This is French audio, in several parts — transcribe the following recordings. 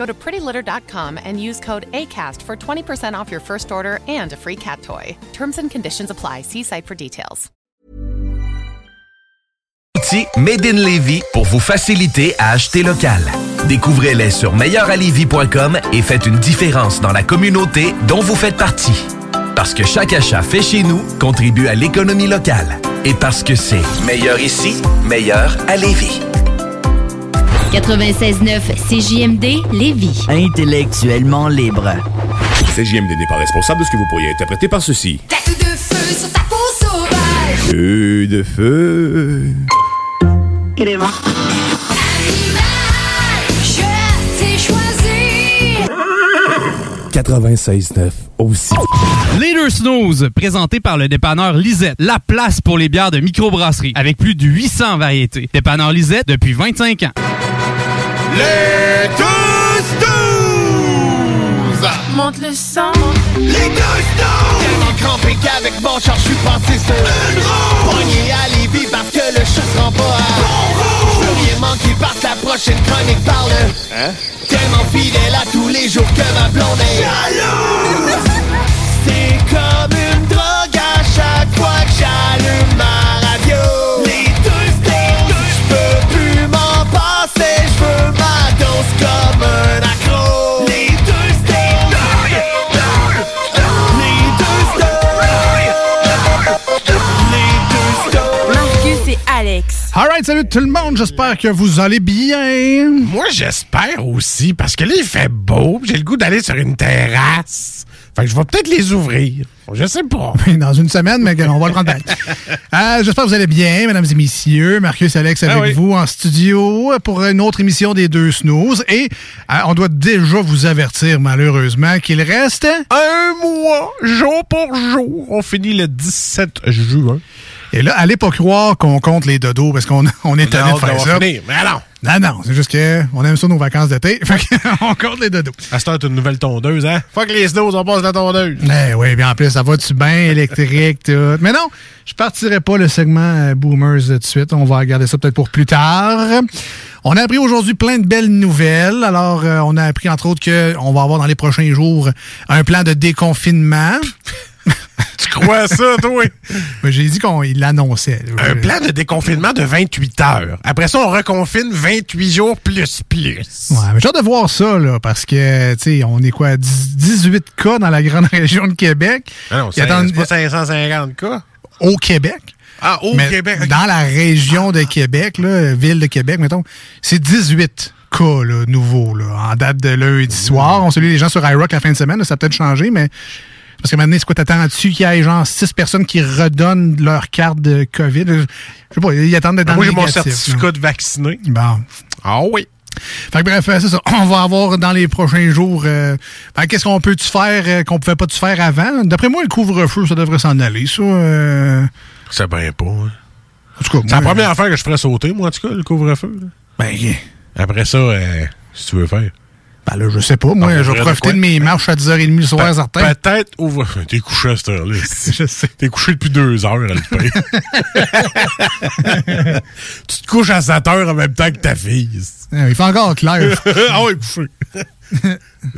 Go to prettylitter.com and use code ACAST for 20% off your first order and a free cat toy. Terms and conditions apply. See site for details. Outils Made in Levy pour vous faciliter à acheter local. Découvrez-les sur meilleuralevis.com et faites une différence dans la communauté dont vous faites partie. Parce que chaque achat fait chez nous contribue à l'économie locale. Et parce que c'est meilleur ici, meilleur à Lévis. 96.9 CJMD Lévis. Intellectuellement libre. CJMD n'est pas responsable de ce que vous pourriez interpréter par ceci. Tête de feu sur ta peau sauvage. Feu de feu. Animal, je t'ai choisi. 96.9 aussi. Leader Snooze, présenté par le dépanneur Lisette, la place pour les bières de microbrasserie, avec plus de 800 variétés. Dépanneur Lisette depuis 25 ans. Les deux snooze! Monte le sang. Les deux snooze! Tellement crampé qu'avec mon char, je suis passé sur une roue. Pogné à Lévis parce que le chat se rend pas à bon Je veux rien manquer parce que la prochaine chronique parle. Hein? Tellement fidèle à tous les jours que ma blonde est jalouse. C'est comme une drogue à chaque fois que j'allume ma radio. Les deux! Je peux plus m'en passer, je veux Alright, salut tout le monde, j'espère que vous allez bien. Moi, j'espère aussi, parce que là, il fait beau, j'ai le goût d'aller sur une terrasse. Fait que je vais peut-être les ouvrir. Je sais pas. Dans une semaine, mais on va le prendre. euh, j'espère que vous allez bien, mesdames et messieurs. Marcus Alex avec Ah oui. vous en studio pour une autre émission des deux snooze. Et euh, on doit déjà vous avertir, malheureusement, qu'il reste... Un mois, jour pour jour. On finit le 17 juin. Et là, allez pas croire qu'on compte les dodos parce qu'on on est On a tanné de faire ça. fini. Mais alors, Non, non, c'est juste que on aime ça nos vacances d'été. Fait qu'on compte les dodos. à cette heure, t'as une nouvelle tondeuse, hein? Fuck les snows, on passe la tondeuse. Eh oui, bien en plus, ça va-tu bien électrique, tout? Mais non, je partirai pas le segment euh, Boomers tout de suite. On va regarder ça peut-être pour plus tard. On a appris aujourd'hui plein de belles nouvelles. Alors, euh, on a appris entre autres qu'on va avoir dans les prochains jours un plan de déconfinement. Tu crois ça, toi? J'ai dit qu'il l'annonçait. Un plan de déconfinement de 28 heures. Après ça, on reconfine 28 jours plus plus. Ouais, mais j'ai hâte de voir ça, là, parce que, tu sais, on est quoi, 10 18 cas dans la grande région de Québec? Ah non, c'est pas 550 cas. Au Québec. Ah, au Mais Québec. Dans la région de Québec, là, ville de Québec, mettons, c'est 18 cas là, nouveaux là, en date de lundi soir. On salue les gens sur iRock la fin de semaine, là, ça a peut-être changé, mais parce que maintenant, c'est quoi, t'attends-tu qu'il y ait genre 6 personnes qui redonnent leur carte de COVID? Je sais pas, ils attendent d'être dans Moi, le j'ai mon certificat là. de vacciné. Bon. Ah oui. Fait que bref, c'est ça. On va avoir dans les prochains jours. euh, ben, Qu'est-ce qu'on peut-tu faire euh, qu'on pouvait pas tu faire avant? D'après moi, le couvre-feu, ça devrait s'en aller, ça. euh. C'est bien pas. hein. En tout cas, C'est la moi, première affaire que je ferais sauter, moi, en tout cas, le couvre-feu. Ben, Après ça, euh, si tu veux faire. Ben là, je sais pas. Moi, Ah, je vais de profiter de mes marches à 10h30 le soir, certain. Peut-être ouvre. T'es couché à cette heure-là. Je sais. T'es couché depuis deux heures, paye. tu te couches à 7 heures en même temps que ta fille. Euh, Il fait encore clair. ah ouais, couché.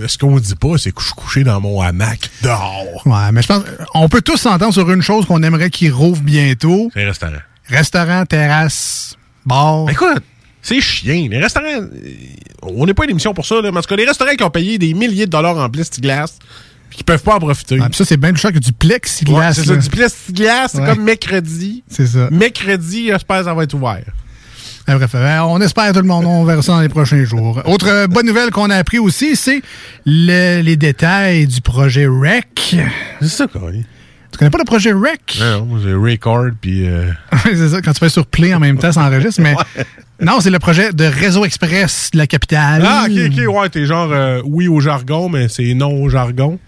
Ce qu'on dit pas, c'est que je suis couché dans mon hamac dehors. Ouais, mais je pense on peut tous s'entendre sur une chose qu'on aimerait qu'il rouvre bientôt. C'est un restaurant. Restaurant, terrasse, bar. Écoute, c'est chien. Les restaurants, on n'est pas une émission pour ça, là, mais en tout cas, les restaurants qui ont payé des milliers de dollars en plexiglas puis qui peuvent pas en profiter. Ah, puis ça, c'est bien du cher que du plexiglas. Ouais, c'est ça, du plexiglas, c'est Ouais. comme mercredi. C'est ça. Mercredi, j'espère que ça va être ouvert. Ah, bref, euh, on espère tout le monde, on verra ça dans les prochains jours. Autre euh, bonne nouvelle qu'on a appris aussi, c'est le- les détails du projet REC. C'est ça, quoi. Tu connais pas le projet REC? Non, moi, j'ai record, puis... euh, c'est ça, quand tu fais sur Play en même temps, ça enregistre, mais non, c'est le projet de Réseau Express de la capitale. Ah, ok, ok, ouais, t'es genre euh, oui au jargon, mais c'est non au jargon.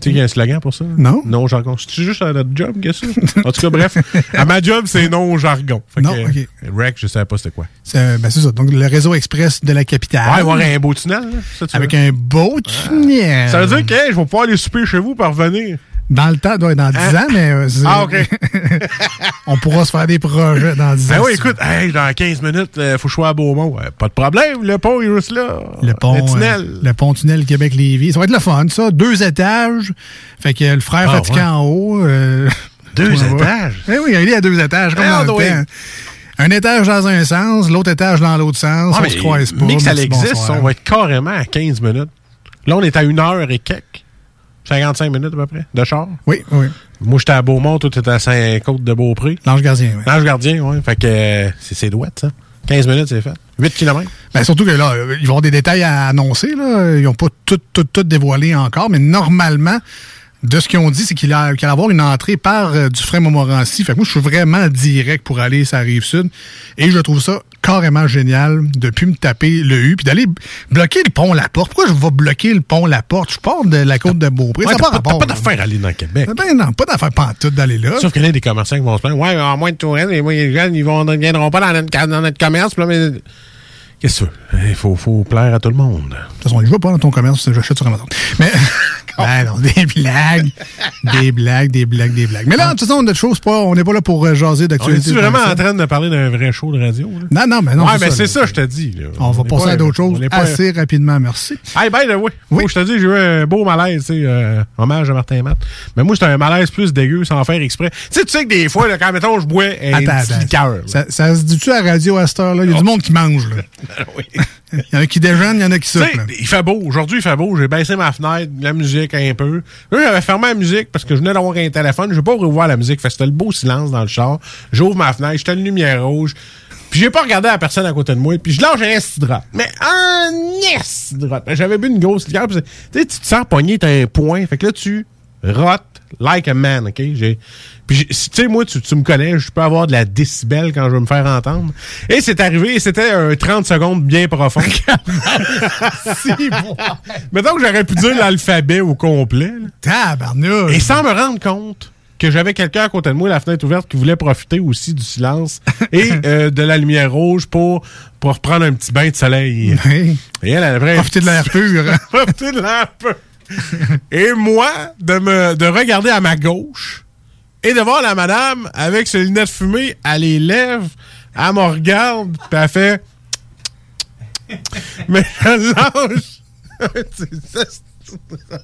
Tu sais qu'il y a un slogan pour ça? Non. Non au jargon. C'est juste à notre job, qu'est-ce que ça? En tout cas, bref, à ma job, c'est non au jargon. Fait Non, que, ok. euh, Rec, je savais pas c'était quoi. C'est ben, c'est ça, donc le Réseau Express de la capitale. Ouais, il avoir un beau tunnel, là. Ça, tu Avec veux? un beau tunnel. Ça veut dire que hey, je vais pouvoir aller souper chez vous pour revenir. Dans le temps, dans 10 Hein? ans, mais euh, Ah, OK. on pourra se faire des projets dans 10 Ben ans. oui, si tu écoute, hey, dans 15 minutes, il faut que je sois à Beaumont. Ouais, pas de problème, le pont est juste là. Le pont, Le tunnel. euh, le pont tunnel Québec-Lévis. Ça va être le fun, ça. Deux étages. Fait que le frère Ah, fatigué ouais. en haut. euh, Deux étages? Eh oui, il est à deux étages, comme Ah, dans le oui. temps. Un étage dans un sens, l'autre étage dans l'autre sens. Ah, on se croise pas. Mais que ça existe, bonsoir. on va être carrément à 15 minutes. Là, on est à une heure et quelques. 55 minutes à peu près, de char? Oui, oui. Moi, j'étais à Beaumont, toi, t'étais à Saint-Côte-de-Beaupré. L'ange gardien, oui. L'Ange gardien, oui. Fait que euh, c'est c'est douette, ça. 15 minutes, c'est fait. 8 km. Ben, surtout que là, euh, ils vont avoir des détails à annoncer. Là. Ils n'ont pas tout, tout, tout dévoilé encore, mais normalement, de ce qu'ils ont dit, c'est qu'il a- qu'il allait avoir une entrée par euh, Dufresne Montmorency. Fait que moi, je suis vraiment direct pour aller sur la rive sud. Et je trouve ça carrément génial de plus me taper le U puis d'aller bloquer le pont La Porte. Pourquoi je vais bloquer le pont La Porte? Je pars de la côte de Beaupré. Ouais, ça pas, pas d'affaire à aller dans le Québec. Ben non, pas d'affaire pantoute d'aller là. Sauf qu'il y a des commerçants qui vont se plaindre. Ouais, en moins de touristes, les, jeunes, ils ne viendront pas dans notre, dans notre commerce. Là, mais... Qu'est-ce que? Il faut, faut plaire à tout le monde. De toute façon, je vais pas dans ton commerce, j'achète sur Amazon. Mais, ben non, des blagues, des blagues, des blagues, des blagues. Mais là, de toute façon, notre chose, pas, on n'est pas là pour euh, jaser On d'actualité. est-tu vraiment comme ça. en train de parler d'un vrai show de radio? Là? Non, non, mais non. ouais, mais c'est là. ça, je te dis. On va est passer pas- à d'autres choses on est pas- assez rapidement, merci. Hey, way, faut que je te dis, j'ai eu un beau malaise, tu sais, euh, hommage à Martin Matt. Mais moi, c'était un malaise plus dégueu, sans faire exprès. Tu sais, tu sais que des fois, quand, mettons, je bois un petit liqueur. Ça, ça se dit-tu à la radio à cette heure-là? Il y a du monde qui mange, là. Il y en a qui déjeunent, il y en a qui là. il fait beau. Aujourd'hui, il fait beau. J'ai baissé ma fenêtre, la musique un peu. Là, j'avais fermé la musique parce que je venais d'avoir un téléphone. Je vais pas revoir la musique. Fait c'était le beau silence dans le char. J'ouvre ma fenêtre, j'étais une lumière rouge. Puis j'ai pas regardé la personne à côté de moi. Puis je lâche un cidra. Mais un cidra. J'avais bu une grosse liqueur. tu te sens pogné, t'as un point. Fait que là, tu rotes like a man, OK? J'ai- Puis, tu sais, moi, tu, tu me connais, je peux avoir de la décibel quand je veux me faire entendre. Et c'est arrivé, et c'était un 30 secondes bien profond. Mettons que j'aurais pu dire l'alphabet au complet. là. Tabarnouche. Et sans me rendre compte que j'avais quelqu'un à côté de moi, la fenêtre ouverte, qui voulait profiter aussi du silence et euh, de la lumière rouge pour, pour reprendre un petit bain de soleil. Oui. Et elle, elle avait Profiter de l'air pur. hein. profiter de l'air pur. Et moi, de me de regarder à ma gauche et de voir la madame avec ses lunettes fumées à les lèvres, elle me regarde, puis elle fait. Mais je lâche.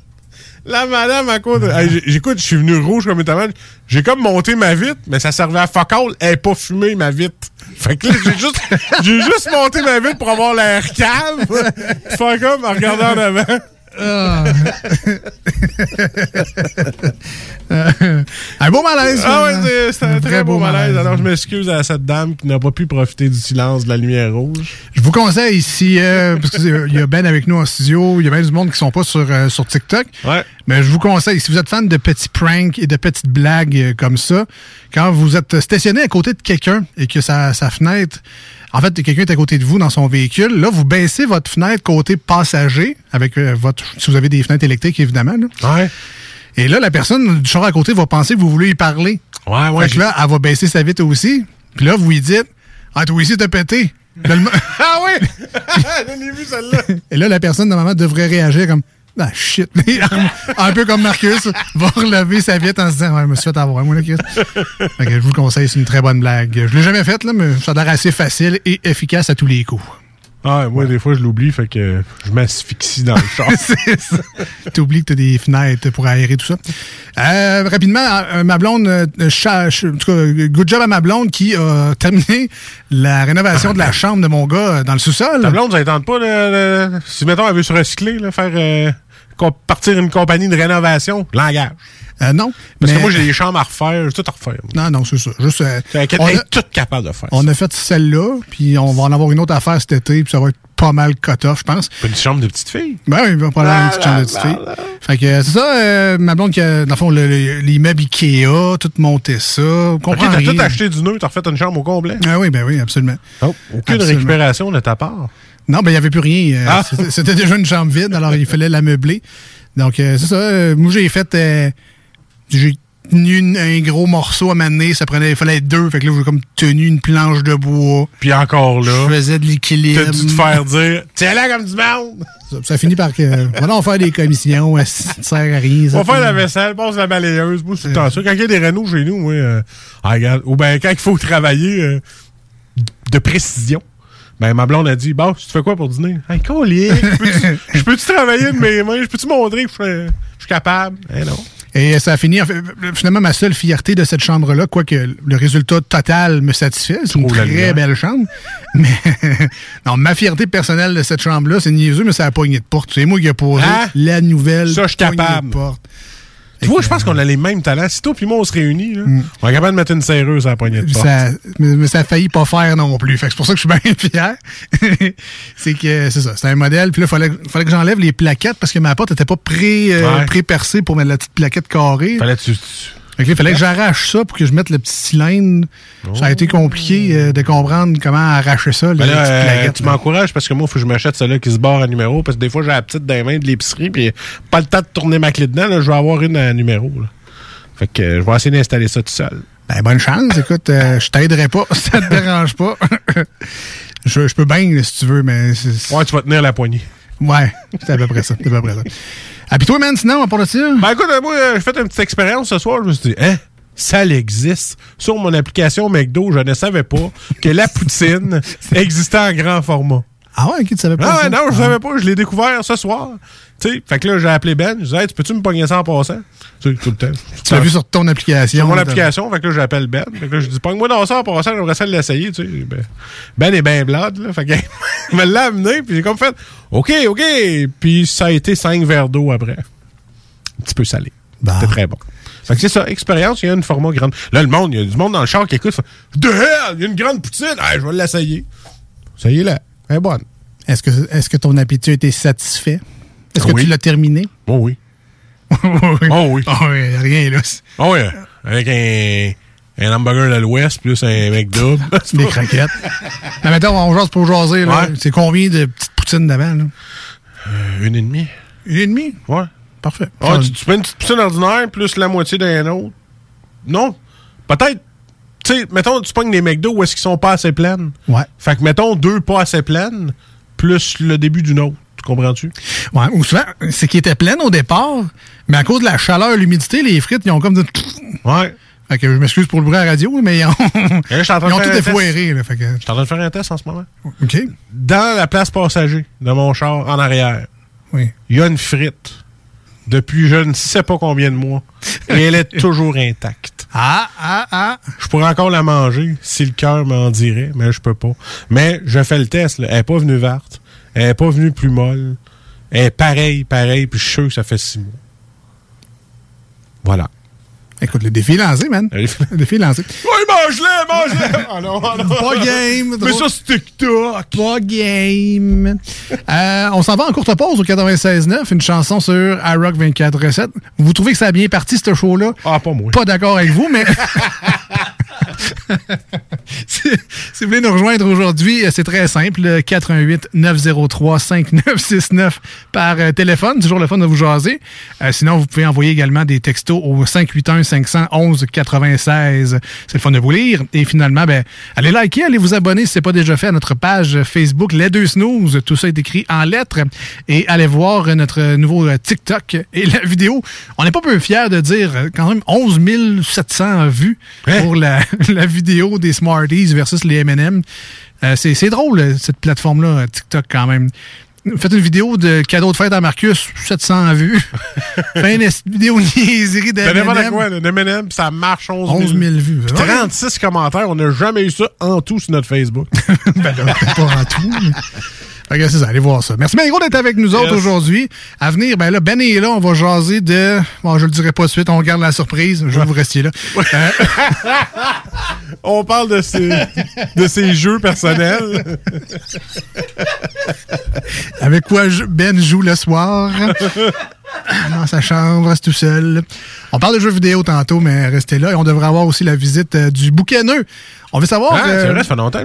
La madame à j'ai- J'écoute, je suis venu rouge comme tomate. J'ai comme monté ma vitre, mais ça servait à fuck. Elle pas fumée, ma vitre. Fait que là, j'ai juste, juste monté ma vitre pour avoir l'air calme. Faire comme en regardant en avant. Ah. un beau malaise. Ah ouais, c'est- un très beau malaise. Alors, je m'excuse à cette dame qui n'a pas pu profiter du silence de la lumière rouge. Je vous conseille ici, euh, parce qu'il y a Ben avec nous en studio, il y a bien du monde qui sont pas sur, euh, sur TikTok. Ouais. Mais je vous conseille, si vous êtes fan de petits pranks et de petites blagues euh, comme ça, quand vous êtes stationné à côté de quelqu'un et que sa, sa fenêtre, en fait, quelqu'un est à côté de vous dans son véhicule, là, vous baissez votre fenêtre côté passager, avec euh, votre, si vous avez des fenêtres électriques, évidemment. là. Ouais. Et là, la personne du char à côté va penser que vous voulez y parler. Ouais, ouais. Fait que là, elle va baisser sa vitre aussi. Puis là, vous lui dites Ah, toi aussi, t'as pété. Ah oui! J'en ai vu celle-là. Et là, la personne, normalement, devrait réagir comme Ah, shit. Un peu comme Marcus, va relever sa vitre en se disant Ouais, je me suis fait avoir, moi, là, Chris. Fait que je vous le conseille, c'est une très bonne blague. Je l'ai jamais faite, là, mais ça a l'air assez facile et efficace à tous les coups. Ah, moi, des fois, je l'oublie, fait que je m'asphyxie dans le char. c'est ça. T'oublies que t'as des fenêtres pour aérer tout ça. Euh, rapidement, euh, ma blonde, euh, en tout cas, good job à ma blonde qui a terminé la rénovation de la chambre de mon gars euh, dans le sous-sol. Ta blonde, ça tente pas, de- si mettons, elle veut se recycler, là, faire euh, partir une compagnie de rénovation, l'engage. Euh, non. Parce que moi, j'ai des chambres à refaire, j'ai tout à refaire. Non, non, c'est ça. Juste, euh, on, est a, toute capable de faire on ça. a fait celle-là, puis on va en avoir une autre à faire cet été, puis ça va être pas mal cut-off, je pense. Une chambre de petite fille. Ben oui, il va probablement une petite chambre de petite fille. Fait que euh, c'est ça, euh, ma blonde qui a, dans le fond, le- le- l'immeuble Ikea, tout monté ça. Ok, t'as tout acheté du nœud, t'as refait une chambre au complet. Ah oui, ben oui, absolument. Oh, aucune Absolument. récupération de ta part. Non, ben il n'y avait plus rien. Euh, Ah. c'était- déjà une chambre vide, alors il fallait la meubler. Donc, euh, c'est ça. euh, moi, j'ai fait... j'ai tenu un gros morceau à m'amener. Ça prenait... Il fallait être deux. Fait que là, j'ai comme tenu une planche de bois. Puis encore là, Je faisais de l'équilibre. t'as dû te faire dire Tiens là comme du monde! Ça, ça finit par que... Voilà, on va faire des commissions. Ça ne sert à rien. ça. On va faire la vaisselle, passe la balayeuse. Moi, c'est ça. Quand il y a des rénaux chez nous, moi, euh, ah, regarde. Ou ben quand il faut travailler euh, de précision. Ben, ma blonde a dit, bon, tu fais quoi pour dîner? Hey, collier, je peux-tu- travailler de mes mains? Je peux-tu montrer que je suis- capable? Eh non. Et ça a fini, finalement, ma seule fierté de cette chambre-là, quoique le résultat total me satisfait, c'est une très belle chambre. Mais, non, ma fierté personnelle de cette chambre-là, c'est niaiseux, mais ça a pogné de porte. C'est moi qui ai posé Hein? la nouvelle. Ça, je suis poignée de capable. porte. Tu vois, je pense qu'on a les mêmes talents. Si toi puis moi, on se réunit, là, on est capable de mettre une serreuse à la poignée de porte. Mm. Ça, mais, mais ça a failli pas faire non plus. Fait que c'est pour ça que je suis bien fier. c'est que c'est ça, c'est un modèle. Puis là, il fallait, fallait que j'enlève les plaquettes parce que ma porte n'était pas pré, euh, Ouais. pré-percée pour mettre la petite plaquette carrée. Fallait tu, tu- Fait que il fallait que j'arrache ça pour que je mette le petit cylindre. Ça a été compliqué euh, de comprendre comment arracher ça, Ben là, euh, tu m'encourages parce que moi, il faut que je m'achète celle-là qui se barre à numéro parce que des fois, j'ai la petite dans les mains de l'épicerie puis pas le temps de tourner ma clé dedans. Là, je vais avoir une à numéro. là. Fait que euh, je vais essayer d'installer ça tout seul. Ben, bonne chance. Écoute, euh, je t'aiderai pas si ça te dérange pas. je, je peux bien, si tu veux, mais... Ouais, tu vas tenir la poignée. Ouais, c'est à peu près ça. C'est à peu près ça. Ah, puis toi, man, sinon, à part de ça? Ben écoute, moi, euh, j'ai fait une petite expérience ce soir. Je me suis dit, hein, ça existe. Sur mon application McDo, je ne savais pas que la poutine existait en grand format. Ah ouais, ok, tu savais pas Ah ouais, non, je Ah. savais pas. Je l'ai découvert ce soir. Tu sais, fait que là, j'ai appelé Ben. Je disais, hey, tu peux-tu me pogner ça en passant? Tu sais, tout le temps. Tu l'as vu sur ton application. Sur mon application, fait que là, j'appelle Ben. Fait que là, je dis, pogne-moi dans ça en passant, j'aimerais ça l'essayer, tu sais. Ben, ben est ben blade, là. Fait que, il me l'a amené, puis j'ai comme fait, OK, OK. Puis ça a été cinq verres d'eau après. Un petit peu salé. Bah. C'était très bon. Fait que c'est ça, expérience, il y a une format grande. Là, le monde, il y a du monde dans le char qui écoute, fait, de hell, il y a une grande poutine. Ah, je vais l'essayer. Ça y est, là. Est bonne. Est-ce que, est-ce que ton appétit a été satisfait? Est-ce que Oui. tu l'as terminé? Oh oui. oui. Oh oui. Oh oui, rien là. Oh oui. Avec un, un hamburger de l'Ouest, plus un McDo. Des croquettes. Mais mettons, on jase pour jaser. là. Ouais. C'est combien de petites poutines d'avant? Là? Euh, une et demie. Une et demie? Ouais. Parfait. Ah, tu, tu une petite poutine ordinaire plus la moitié d'un autre? Non. Peut-être. Tu sais, mettons, tu pognes des McDo où est-ce qu'ils sont pas assez pleines. Ouais. Fait que, mettons, deux pas assez pleines, plus le début d'une autre. Tu comprends-tu? Ouais, ou souvent, c'est qu'ils étaient pleines au départ, mais à cause de la chaleur et l'humidité, les frites, ils ont comme de... Ouais. Fait que je m'excuse pour le bruit à la radio, mais ils ont, là, train ils ont tout effoiré. Là, fait que... Je suis en train de faire un test en ce moment. OK. Dans la place passager de mon char en arrière, Oui. il y a une frite depuis je ne sais pas combien de mois. Et elle est toujours intacte. Ah, ah, ah. Je pourrais encore la manger si le cœur m'en dirait, mais je peux pas. Mais je fais le test. là. Elle n'est pas venue verte. Elle n'est pas venue plus molle. Elle est pareille, pareille, puis je ça fait six mois. Voilà. Écoute, le défi est lancé, man. Oui, Le défi est lancé. mange-le, mange-le! Ah non, ah non. Pas game. Mais ça, c'est TikTok. Pas game. Euh, on s'en va en courte pause au 96.9, une chanson sur iRock 24 recettes. Vous trouvez que ça a bien parti, ce show-là? Ah, pas moi. Pas d'accord avec vous, mais... si, si vous voulez nous rejoindre aujourd'hui, euh, c'est très simple. le 88 903 5969 par euh, téléphone. Toujours le fun de vous jaser. Euh, sinon, vous pouvez envoyer également des textos au 581 511 96. C'est le fun de vous lire. Et finalement, ben, allez liker, allez vous abonner si ce n'est pas déjà fait à notre page Facebook Les Deux Snooze. Tout ça est écrit en lettres. Et allez voir notre nouveau TikTok et la vidéo. On n'est pas peu fiers de dire quand même 11 700 vues pour la, la vidéo des Smarties versus les M&M. Euh, c'est drôle, euh, cette plateforme-là, euh, TikTok, quand même. Faites une vidéo de cadeau de fête à Marcus, 700 vues. Faites une vidéo niaiserie C'est n'importe quoi, le M&M, ça marche 11 000. 11 000 vues. Puis 36 commentaires. On n'a jamais eu ça en tout sur notre Facebook. ben là, pas en tout. mais- Que c'est ça, allez voir ça. Merci gros d'être avec nous autres aujourd'hui. À venir, ben là, Ben est là, on va jaser de... Bon, je le dirai pas de suite, on garde la surprise. Je veux que vous restiez là. Euh, On parle de ses, de ses jeux personnels. avec quoi Ben joue le soir. Dans sa chambre, reste tout seul. On parle de jeux vidéo tantôt, mais restez là. Et on devrait avoir aussi la visite euh, du bouquineux. On veut savoir... Ah, euh, c'est vrai, ça fait longtemps.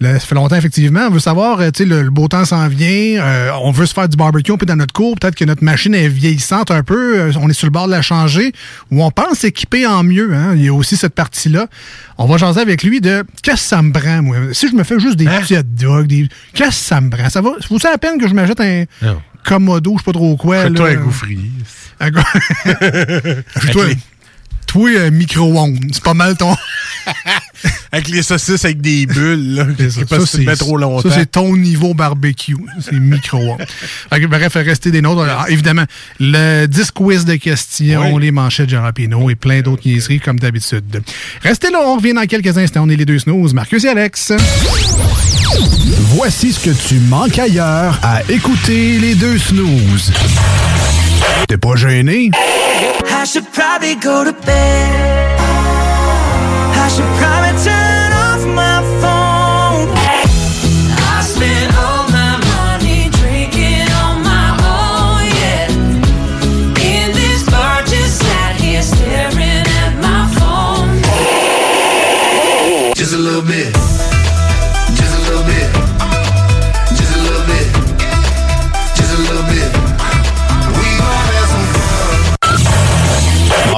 Là, ça fait longtemps, effectivement. On veut savoir, euh, tu sais, le, le beau temps s'en vient. euh, on veut se faire du barbecue puis dans notre cour. Peut-être que notre machine est vieillissante un peu. euh, on est sur le bord de la changer. Ou on pense s'équiper en mieux. Hein. Il y a aussi cette partie-là. On va jaser avec lui de qu'est-ce que ça me prend, moi? Si je me fais juste des petits hot dogs, des... qu'est-ce que ça me prend? Ça va? Vous ça la peine que je m'achète un Non. Commodo, je sais pas trop quoi. Fais-toi un gouffrier. Un Avec toi, un micro-ondes. C'est pas mal ton... Avec les saucisses avec des bulles, là, trop longtemps. Ça, c'est ton niveau barbecue. C'est micro-ondes. Bref, rester des nôtres. Alors, évidemment, le 10 quiz de questions, Oui. les manchettes de Jean Rapino et plein d'autres niaiseries comme d'habitude. Restez là, on revient dans quelques instants. On est les deux snooze, Marcus et Alex. Voici ce que tu manques ailleurs à écouter les deux snooze. T'es pas gêné? I should probably go to bed. I should probably turn off my phone. I spent all my money drinking on my own, yeah. In this bar, just sat here staring at my phone. Just a little bit.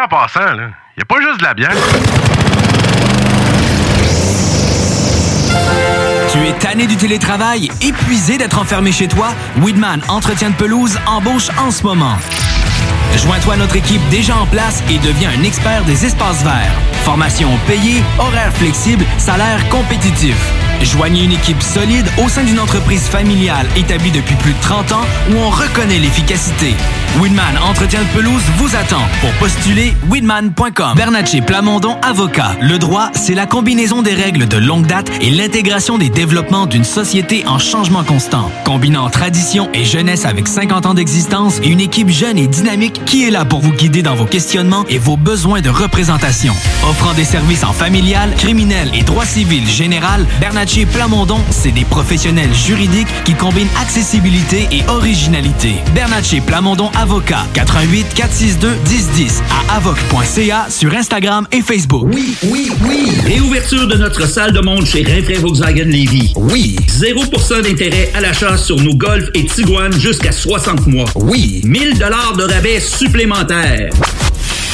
En passant, là, y a pas juste de la bière. Tu es tanné du télétravail, épuisé d'être enfermé chez toi? Weedman Entretien de pelouse embauche en ce moment. Joins-toi à notre équipe déjà en place et deviens un expert des espaces verts. Formation payée, horaire flexible, salaire compétitif. Joignez une équipe solide au sein d'une entreprise familiale établie depuis plus de 30 ans où on reconnaît l'efficacité. Winman Entretien de pelouse vous attend. Pour postuler, winman.com. Bernatchez Plamondon Avocat. Le droit, c'est la combinaison des règles de longue date et l'intégration des développements d'une société en changement constant. Combinant tradition et jeunesse avec 50 ans d'existence une équipe jeune et dynamique qui est là pour vous guider dans vos questionnements et vos besoins de représentation. Offrant des services en familial, criminel et droit civil général, Bernatchez Plamondon, c'est des professionnels juridiques qui combinent accessibilité et originalité. Bernatchez Plamondon Avocat, 88 462 1010 à avoc.ca sur Instagram et Facebook. Oui, oui, oui. Réouverture de notre salle de monde chez Rinfraie Volkswagen Levy. Oui. 0% d'intérêt à l'achat sur nos Golf et Tiguan jusqu'à 60 mois. Oui. 1000 dollars de rabais supplémentaires.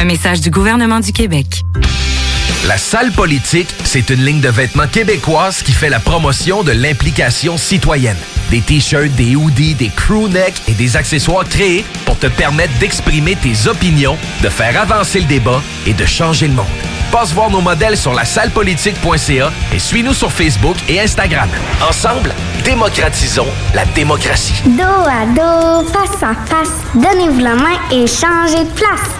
Un message du gouvernement du Québec. La salle politique, c'est une ligne de vêtements québécoise qui fait la promotion de l'implication citoyenne. Des t-shirts, des hoodies, des crew necks et des accessoires créés pour te permettre d'exprimer tes opinions, de faire avancer le débat et de changer le monde. Passe voir nos modèles sur la sallepolitique.ca et suis-nous sur Facebook et Instagram. Ensemble, démocratisons la démocratie. Dos à dos, face à face, donnez-vous la main et changez de place.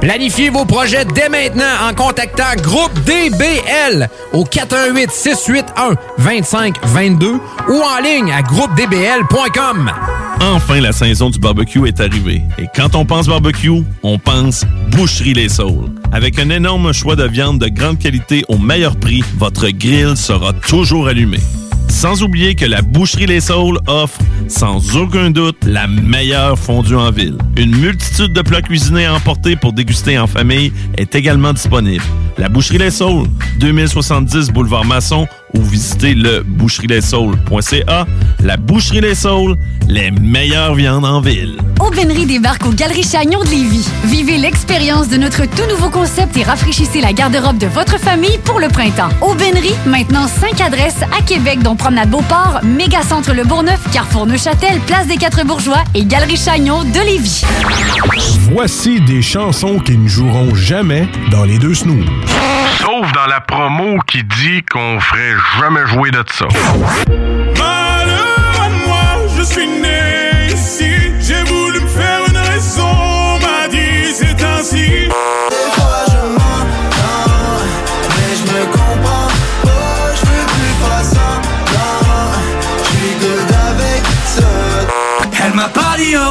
Planifiez vos projets dès maintenant en contactant Groupe DBL au 418 681 2522 ou en ligne à groupedbl.com. Enfin, la saison du barbecue est arrivée. Et quand on pense barbecue, on pense Boucherie Les Saules. Avec un énorme choix de viande de grande qualité au meilleur prix, votre grill sera toujours allumé. Sans oublier que la Boucherie Les Saules offre, sans aucun doute, la meilleure fondue en ville. Une multitude de plats cuisinés à emporter pour déguster en famille est également disponible. La Boucherie Les Saules, 2070 Boulevard Masson ou visitez le boucherieslessaules.ca. La Boucherie Les Saules, les meilleures viandes en ville. Aubainerie débarque aux Galeries Chagnon de Lévis. Vivez l'expérience de notre tout nouveau concept et rafraîchissez la garde-robe de votre famille pour le printemps. Aubainerie, maintenant 5 adresses à Québec, dont Promenade Beauport, Mégacentre Le Bourgneuf, Carrefour Neuchâtel, Place des Quatre Bourgeois et Galerie Chagnon de Lévis. Voici des chansons qui ne joueront jamais dans les deux snooze. Sauf dans la promo qui dit qu'on ferait jamais jouer de ça. Malheur à moi, je suis né ici. J'ai voulu me faire une raison, on m'a dit c'est ainsi. Des fois je m'entends, mais je me comprends pas. Je veux plus faire semblant. Je suis good avec ça. Elle m'a pas dit au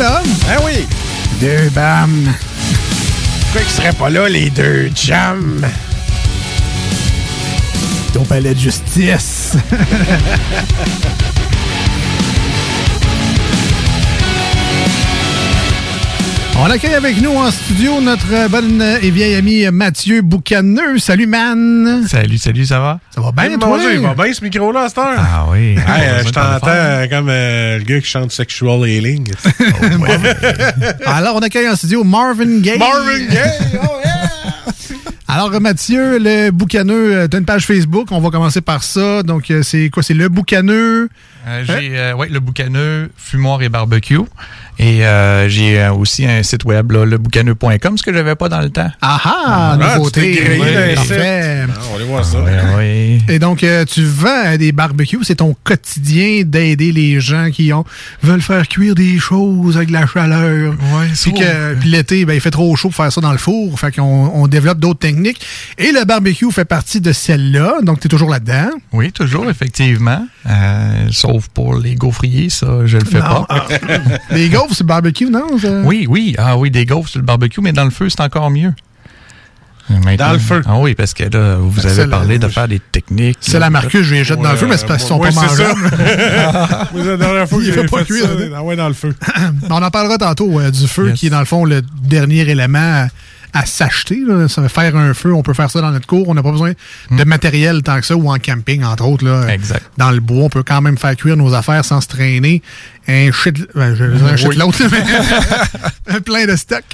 Là. Ben oui. Deux bam. Pourquoi qu'ils seraient pas là, les deux chums? Ton palais de justice. On accueille avec nous en studio notre bonne et vieille ami Mathieu Boucaneux. Salut, man. Salut, salut, ça va? Ça va bien, toi? Dieu, il va bien ce micro-là à cette heure. Ah oui. Hey, Ah, euh, je t'entends euh, comme euh, le gars qui chante Sexual Healing. Alors, on accueille en studio Marvin Gaye. Marvin Gaye, oh Alors, Mathieu, le boucaneux, tu as une page Facebook. On va commencer par ça. Donc, euh, c'est quoi? C'est le boucaneux? Euh, j'ai euh, ouais, le boucaneux Fumoir et barbecue. Et euh, j'ai euh, aussi un site web, là, leboucaneux.com, ce que j'avais pas dans le temps. Ah ah, nouveauté. grillé Oui. Ah, on va aller voir ça. oui. Et donc, euh, tu vends des barbecues. C'est ton quotidien d'aider les gens qui ont veulent faire cuire des choses avec de la chaleur. puis que puis l'été, ben, il fait trop chaud pour faire ça dans le four. Fait qu'on on développe d'autres techniques. Et le barbecue fait partie de celle-là. Donc, tu es toujours là-dedans. Oui, toujours, effectivement. Euh, sauf pour les gaufriers, ça, je le fais Non. pas. Les gaufres, c'est barbecue, non? Oui, oui. Ah oui, des gaufres sur le barbecue, mais dans le feu, c'est encore mieux. Maintenant- Dans le feu. Ah oui, parce que là, vous avez la- parlé de faire des techniques. C'est la Marcus, je les jette dans le feu, mais c'est parce qu'ils sont Ouais, pas mangeables. La dernière fois Il que fait j'ai pas cuire. Ah ouais, dans le feu. on en parlera tantôt euh, du feu, Yes. qui est dans le fond le dernier élément à s'acheter. Ça va faire un feu, on peut faire ça dans notre cour. On n'a pas besoin de matériel tant que ça, ou en camping, entre autres. Là, Exact. Dans le bois, on peut quand même faire cuire nos affaires sans se traîner. Un shit, ben, je vais dire un shit Oui. l'autre, mais plein de stock.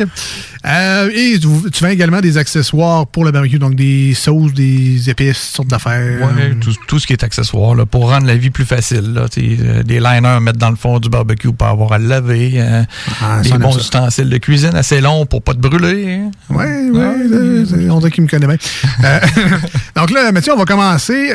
Euh, et tu, tu vends également des accessoires pour le barbecue, donc des sauces, des épices, toutes sortes d'affaires. Ouais, tout, tout ce qui est accessoire là, pour rendre la vie plus facile. Là, euh, des liners à mettre dans le fond du barbecue pour avoir à le laver. euh, Ah, des bons ustensiles de cuisine assez longs pour pas te brûler. hein. Oui, oui, euh, on dirait qu'il me connaît bien. Euh, donc là, Mathieu, on va commencer.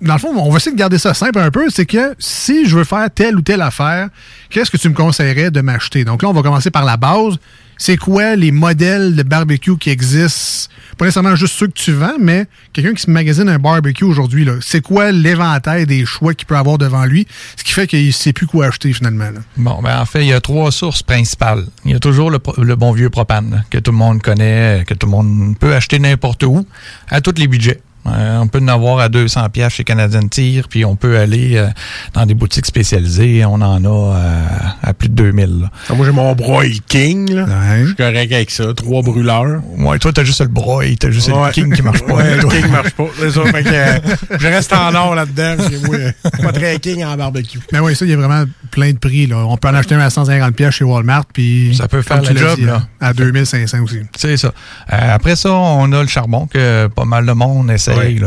Dans le fond, on va essayer de garder ça simple un peu. C'est que si je veux faire telle ou telle affaire, qu'est-ce que tu me conseillerais de m'acheter? Donc là, on va commencer par la base. C'est quoi les modèles de barbecue qui existent? Pas nécessairement juste ceux que tu vends, mais quelqu'un qui se magasine un barbecue aujourd'hui, c'est quoi l'éventail des choix qu'il peut avoir devant lui? Ce qui fait qu'il ne sait plus quoi acheter finalement. Bon, ben en fait, il y a trois sources principales. Il y a toujours le, bon vieux propane que tout le monde connaît, que tout le monde peut acheter n'importe où, à tous les budgets. Euh, on peut en avoir à 200 pièces chez Canadian Tire, puis on peut aller euh, dans des boutiques spécialisées. On en a euh, à plus de 2000. là. Ah, Moi, j'ai mon Broil King. là. Je suis correct avec ça. Trois brûleurs. Ouais, toi, t'as juste le broil, t'as juste Ouais. le king qui marche pas. Ouais, le toi. King marche pas. C'est ça. Fait que, euh, je reste en or là-dedans. euh, pas très King en barbecue. Mais oui, ça, il y a vraiment plein de prix. Là. On peut en acheter un à 150 pièces chez Walmart, puis Ça peut faire le job, dit, là. À 2500 aussi. C'est ça. Euh, après ça, on a le charbon que pas mal de monde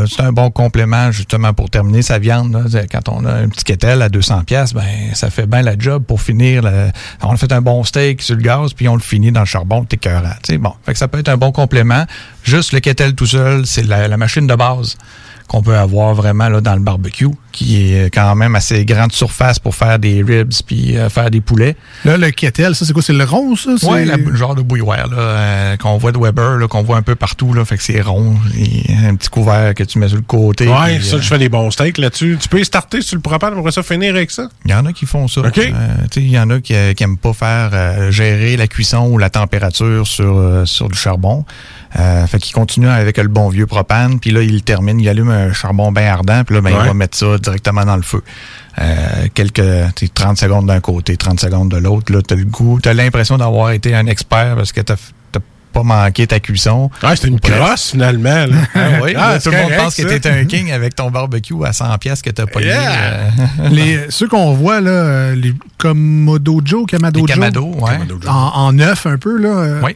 C'est un bon complément justement pour terminer sa viande. là. Quand on a un petit kettle à 200 pièces, ben ça fait bien la job pour finir. la- On a fait un bon steak sur le gaz, puis on le finit dans le charbon, t'es sais, bon, fait que ça peut être un bon complément. Juste le kettle tout seul, c'est la, la machine de base qu'on peut avoir vraiment là, dans le barbecue, qui est quand même assez grande surface pour faire des ribs puis euh, faire des poulets. Là, le kettle, ça, c'est quoi? C'est le rond, ça? Oui, le genre de bouilloire là, euh, qu'on voit de Weber, là, qu'on voit un peu partout. Là, fait que c'est rond. Et un petit couvert que tu mets sur le côté. Puis, ça, euh, je fais des bons steaks là-dessus. Tu peux y starter sur le propane, après ça, finir avec ça? Il y en a qui font ça. OK. Euh, tu sais, Il y en a qui, euh, qui aiment pas faire euh, gérer la cuisson ou la température sur, euh, sur du charbon. Euh, fait qu'ils continuent avec le bon vieux propane, puis là, ils terminent, ils allument un charbon bien ardent, puis là, ben, Ouais. ils vont mettre ça directement dans le feu. Euh, quelques tu sais, 30 secondes d'un côté, 30 secondes de l'autre. Là, t'as le goût, t'as l'impression d'avoir été un expert parce que t'as t'as pas manqué ta cuisson. Ah, c'était une crosse, finalement. Là. Ah oui, Ah, là, tout c'est le monde pense que ça. t'es un king avec ton barbecue à 100 pièces que t'as pas Yeah! Les, ceux qu'on voit, là, euh, les Komodo Joe, Kamado Les Joe. Kamado, ouais. En, en neuf, un peu, là. euh, Oui.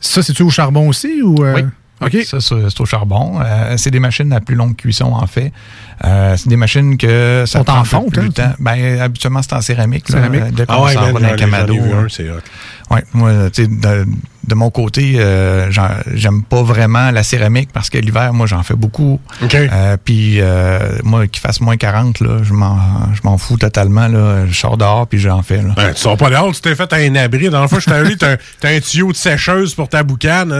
Ça, c'est-tu au charbon aussi? Ou, euh? Oui. OK. Ça, c'est au charbon. Euh, c'est des machines à plus longue cuisson, en fait. Euh, c'est des machines que ça Sont prend en fonte, plus hein, temps. Ben, habituellement, c'est en céramique. là, Céramique? dès qu'on Ah ouais, va dans euh, c'est hot. Ouais, moi, tu sais, de, mon côté, euh, j'aime pas vraiment la céramque parce que l'hiver, moi, j'en fais beaucoup. Euh, puis, euh, moi, qu'il fasse moins 40, là, je m'en fous totalement. Là. Je sors dehors puis j'en fais. Là. Ben, tu sors pas dehors, tu t'es fait un abri. Dans le fond, je t'avais vu, t'as un- un tuyau de sécheuse pour ta boucane.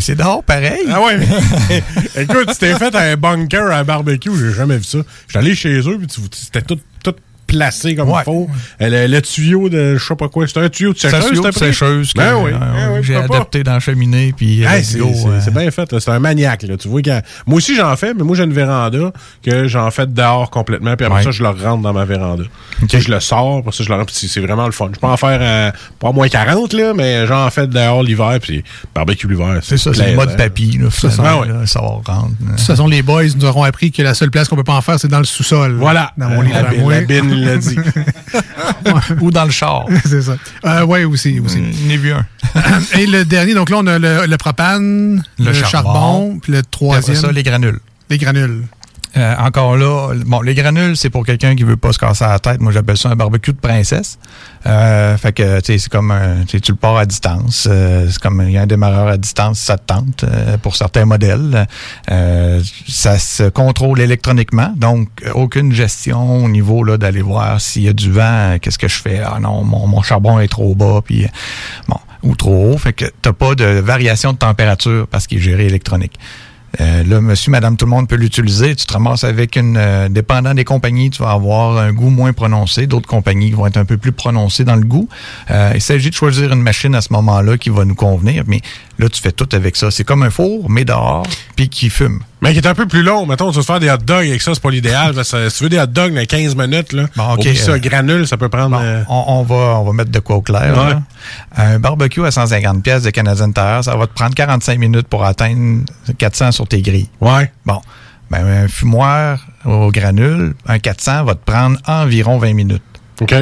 C'est dehors pareil. Ah ouais, mais écoute, tu t'es fait un bunker à barbecue, j'ai jamais vu ça. J'étais allé chez eux, puis tu- c'était tout, tout placé comme Ouais. il faut. Le, le tuyau de je sais pas quoi, c'était un tuyau de C'est sécheuse. un tuyau de sécheuse Ben oui, euh, ben oui, j'ai pas? adapté dans la cheminée. Puis, Hey, let's c'est c'est- euh, c'est bien fait. C'est un maniaque. Là. Tu vois moi aussi j'en fais, mais moi j'ai une véranda que j'en fais dehors complètement. Puis après Ouais. ça, je le rentre dans ma véranda. Je le sors, après ça, je le rentre. c'est- c'est vraiment le fun. Je peux en faire euh, pas moins 40, là, mais j'en fais dehors l'hiver. Puis barbecue l'hiver. C'est ça, c'est le mode papy. Là, Ça, finalement, ouais. là, ça va rendre. De toute façon, les boys nous auront appris que la seule place qu'on peut pas en faire, c'est dans le sous-sol. Voilà. Dans mon Euh, livre la, dit. Ou dans le char. c'est ça. Euh, oui, aussi. aussi. Ai vu un. Et le dernier, donc là, on a le, le propane, le, Le charbon, charbon. puis le troisième, Après ça, les granules. les granules. Euh, encore là, bon, les granules, c'est pour quelqu'un qui veut pas se casser la tête. Moi, j'appelle ça un barbecue de princesse. Euh, fait que, tu sais, c'est comme un, tu le pars à distance. Euh, c'est comme, il y a un démarreur à distance, ça te tente euh, pour certains modèles. Euh, ça se contrôle électroniquement, donc aucune gestion au niveau là d'aller voir s'il y a du vent, qu'est-ce que je fais? Ah non, mon, mon charbon est trop bas, puis bon, ou trop haut. Fait que t'as pas de variation de température parce qu'il est géré électronique. Euh, là, monsieur, madame, tout le monde peut l'utiliser. Tu te ramasses avec une... euh, dépendant des compagnies, tu vas avoir un goût moins prononcé. D'autres compagnies vont être un peu plus prononcées dans le goût. Euh, il s'agit de choisir une machine à ce moment-là qui va nous convenir. Mais là, tu fais tout avec ça. C'est comme un four, mais dehors, puis qui fume. Mais qui est un peu plus long. Mettons, tu te faire des hot dogs avec ça, c'est pas l'idéal. si tu veux des hot dogs dans 15 minutes, là, Bon, ok, oublie ça, euh, granule, ça peut prendre... euh, On, on va, on va mettre de quoi au clair. Ouais. là. Un barbecue à 150 pièces de Canadian Tire, ça va te prendre 45 minutes pour atteindre 400 sur tes grilles. Ouais. Bon. Ben, un fumoir au granule, un 400 va te prendre environ 20 minutes. OK.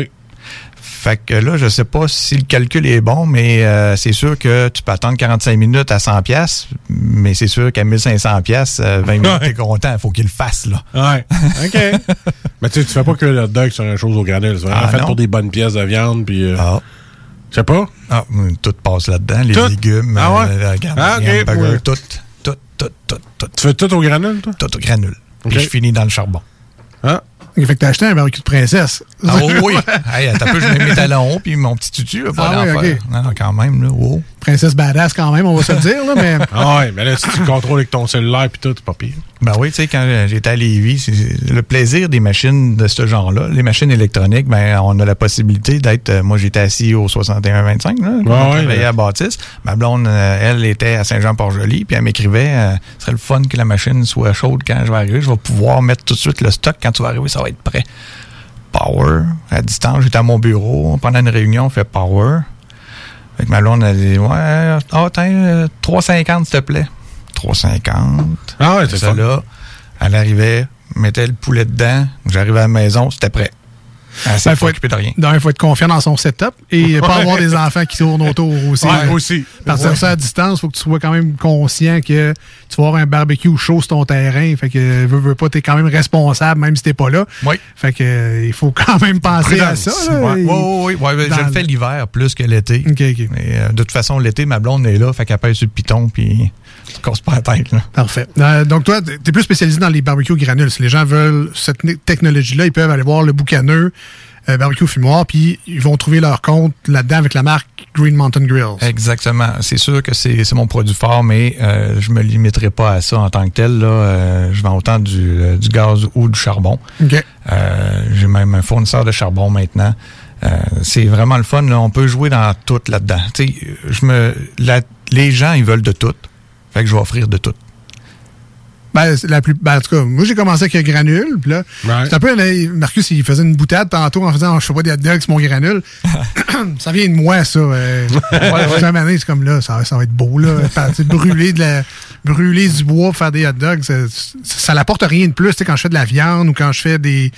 Fait que là, je sais pas si le calcul est bon, mais euh, c'est sûr que tu peux attendre 45 minutes à 100 pièces, mais c'est sûr qu'à 1500 pièces, 20 minutes, t'es content. Il faut qu'il le fasse, là. Ouais. OK. Mais tu sais, tu fais pas que le hot dog sur une chose au granule. C'est vraiment Ah, fait non. pour des bonnes pièces de viande. Puis, euh, Je sais pas? Ah, hum, tout passe là-dedans. Les Tout? légumes, Ah ouais? euh, la gamme- Ah, ouais. tout, tout, tout, tout, tout. Tu fais tout au granule, toi? Tout au granule. Puis je finis dans le charbon. Ah. Fait que t'as acheté un barbecue de princesse. Ah oh, oui! hey, attends un peu, je mets mes talons puis mon petit tutu, là, pas Ah oui. Non, non, quand même, là, wow. Princesse badass quand même, on va se le dire, là, mais. Ah ouais, mais là, si tu contrôles avec ton cellulaire puis tout, c'est pas pire. Ben oui, tu sais, quand euh, j'étais à Lévis, c'est le plaisir des machines de ce genre-là, les machines électroniques, ben on a la possibilité d'être. euh, moi, j'étais assis au 6125, là, quand on ouais, travaillait ouais. à Baptiste. Ma blonde, euh, elle, était à Saint-Jean-Port-Joli, puis elle m'écrivait euh, ce serait le fun que la machine soit chaude quand je vais arriver. Je vais pouvoir mettre tout de suite le stock. Quand tu vas arriver, ça va être prêt. Power, à distance, j'étais à mon bureau. Pendant une réunion, on fait Power. Fait que ma blonde, elle dit Ouais, ah, tiens, euh, 3,50 s'il te plaît. 3,50. Ah ouais, c'est ça. là, elle arrivait, mettait le poulet dedans. J'arrivais à la maison, c'était prêt. S'est Ben, pas occupée de rien. Non, il faut être confiant dans son setup et pas avoir des enfants qui tournent autour aussi. Ouais, aussi. Partir Ouais. ça à distance, il faut que tu sois quand même conscient que tu vas avoir un barbecue chaud sur ton terrain. Fait que, veux, veux pas, t'es quand même responsable, même si t'es pas là. Oui. Fait que, il faut quand même penser à ça. ouais, ouais, dans je le fais l'hiver plus que l'été. Mais, euh, de toute façon, l'été, ma blonde est là, fait qu'elle pèse sur le piton, puis tu casses pas la tête. Là. Parfait. Euh, donc, toi, tu es plus spécialisé dans les barbecues granules. Si les gens veulent cette technologie-là, ils peuvent aller voir le boucaneux euh, barbecue fumoir, puis ils vont trouver leur compte là-dedans avec la marque Green Mountain Grills. Exactement. C'est sûr que c'est mon produit fort, mais euh, je me limiterai pas à ça en tant que tel. Là. Euh, je vends autant du, du gaz ou du charbon. J'ai même un fournisseur de charbon maintenant. C'est vraiment le fun. Là. On peut jouer dans tout là-dedans. Tu sais, je me, la- les gens, ils veulent de tout. Fait que je vais offrir de tout. Ben, c'est la plus, ben, en tout cas, moi, j'ai commencé avec un granule. Puis là, c'est un peu, là, Marcus, il faisait une boutade tantôt en faisant, je sais pas, des hot dogs, c'est mon granule. ça vient de moi, ça. Euh, Chaque année, c'est comme là, ça, ça va être beau, là. Brûler, de la, brûler du bois pour faire des hot dogs, ça, ça n'apporte rien de plus. Tu sais, quand je fais de la viande ou quand je fais des.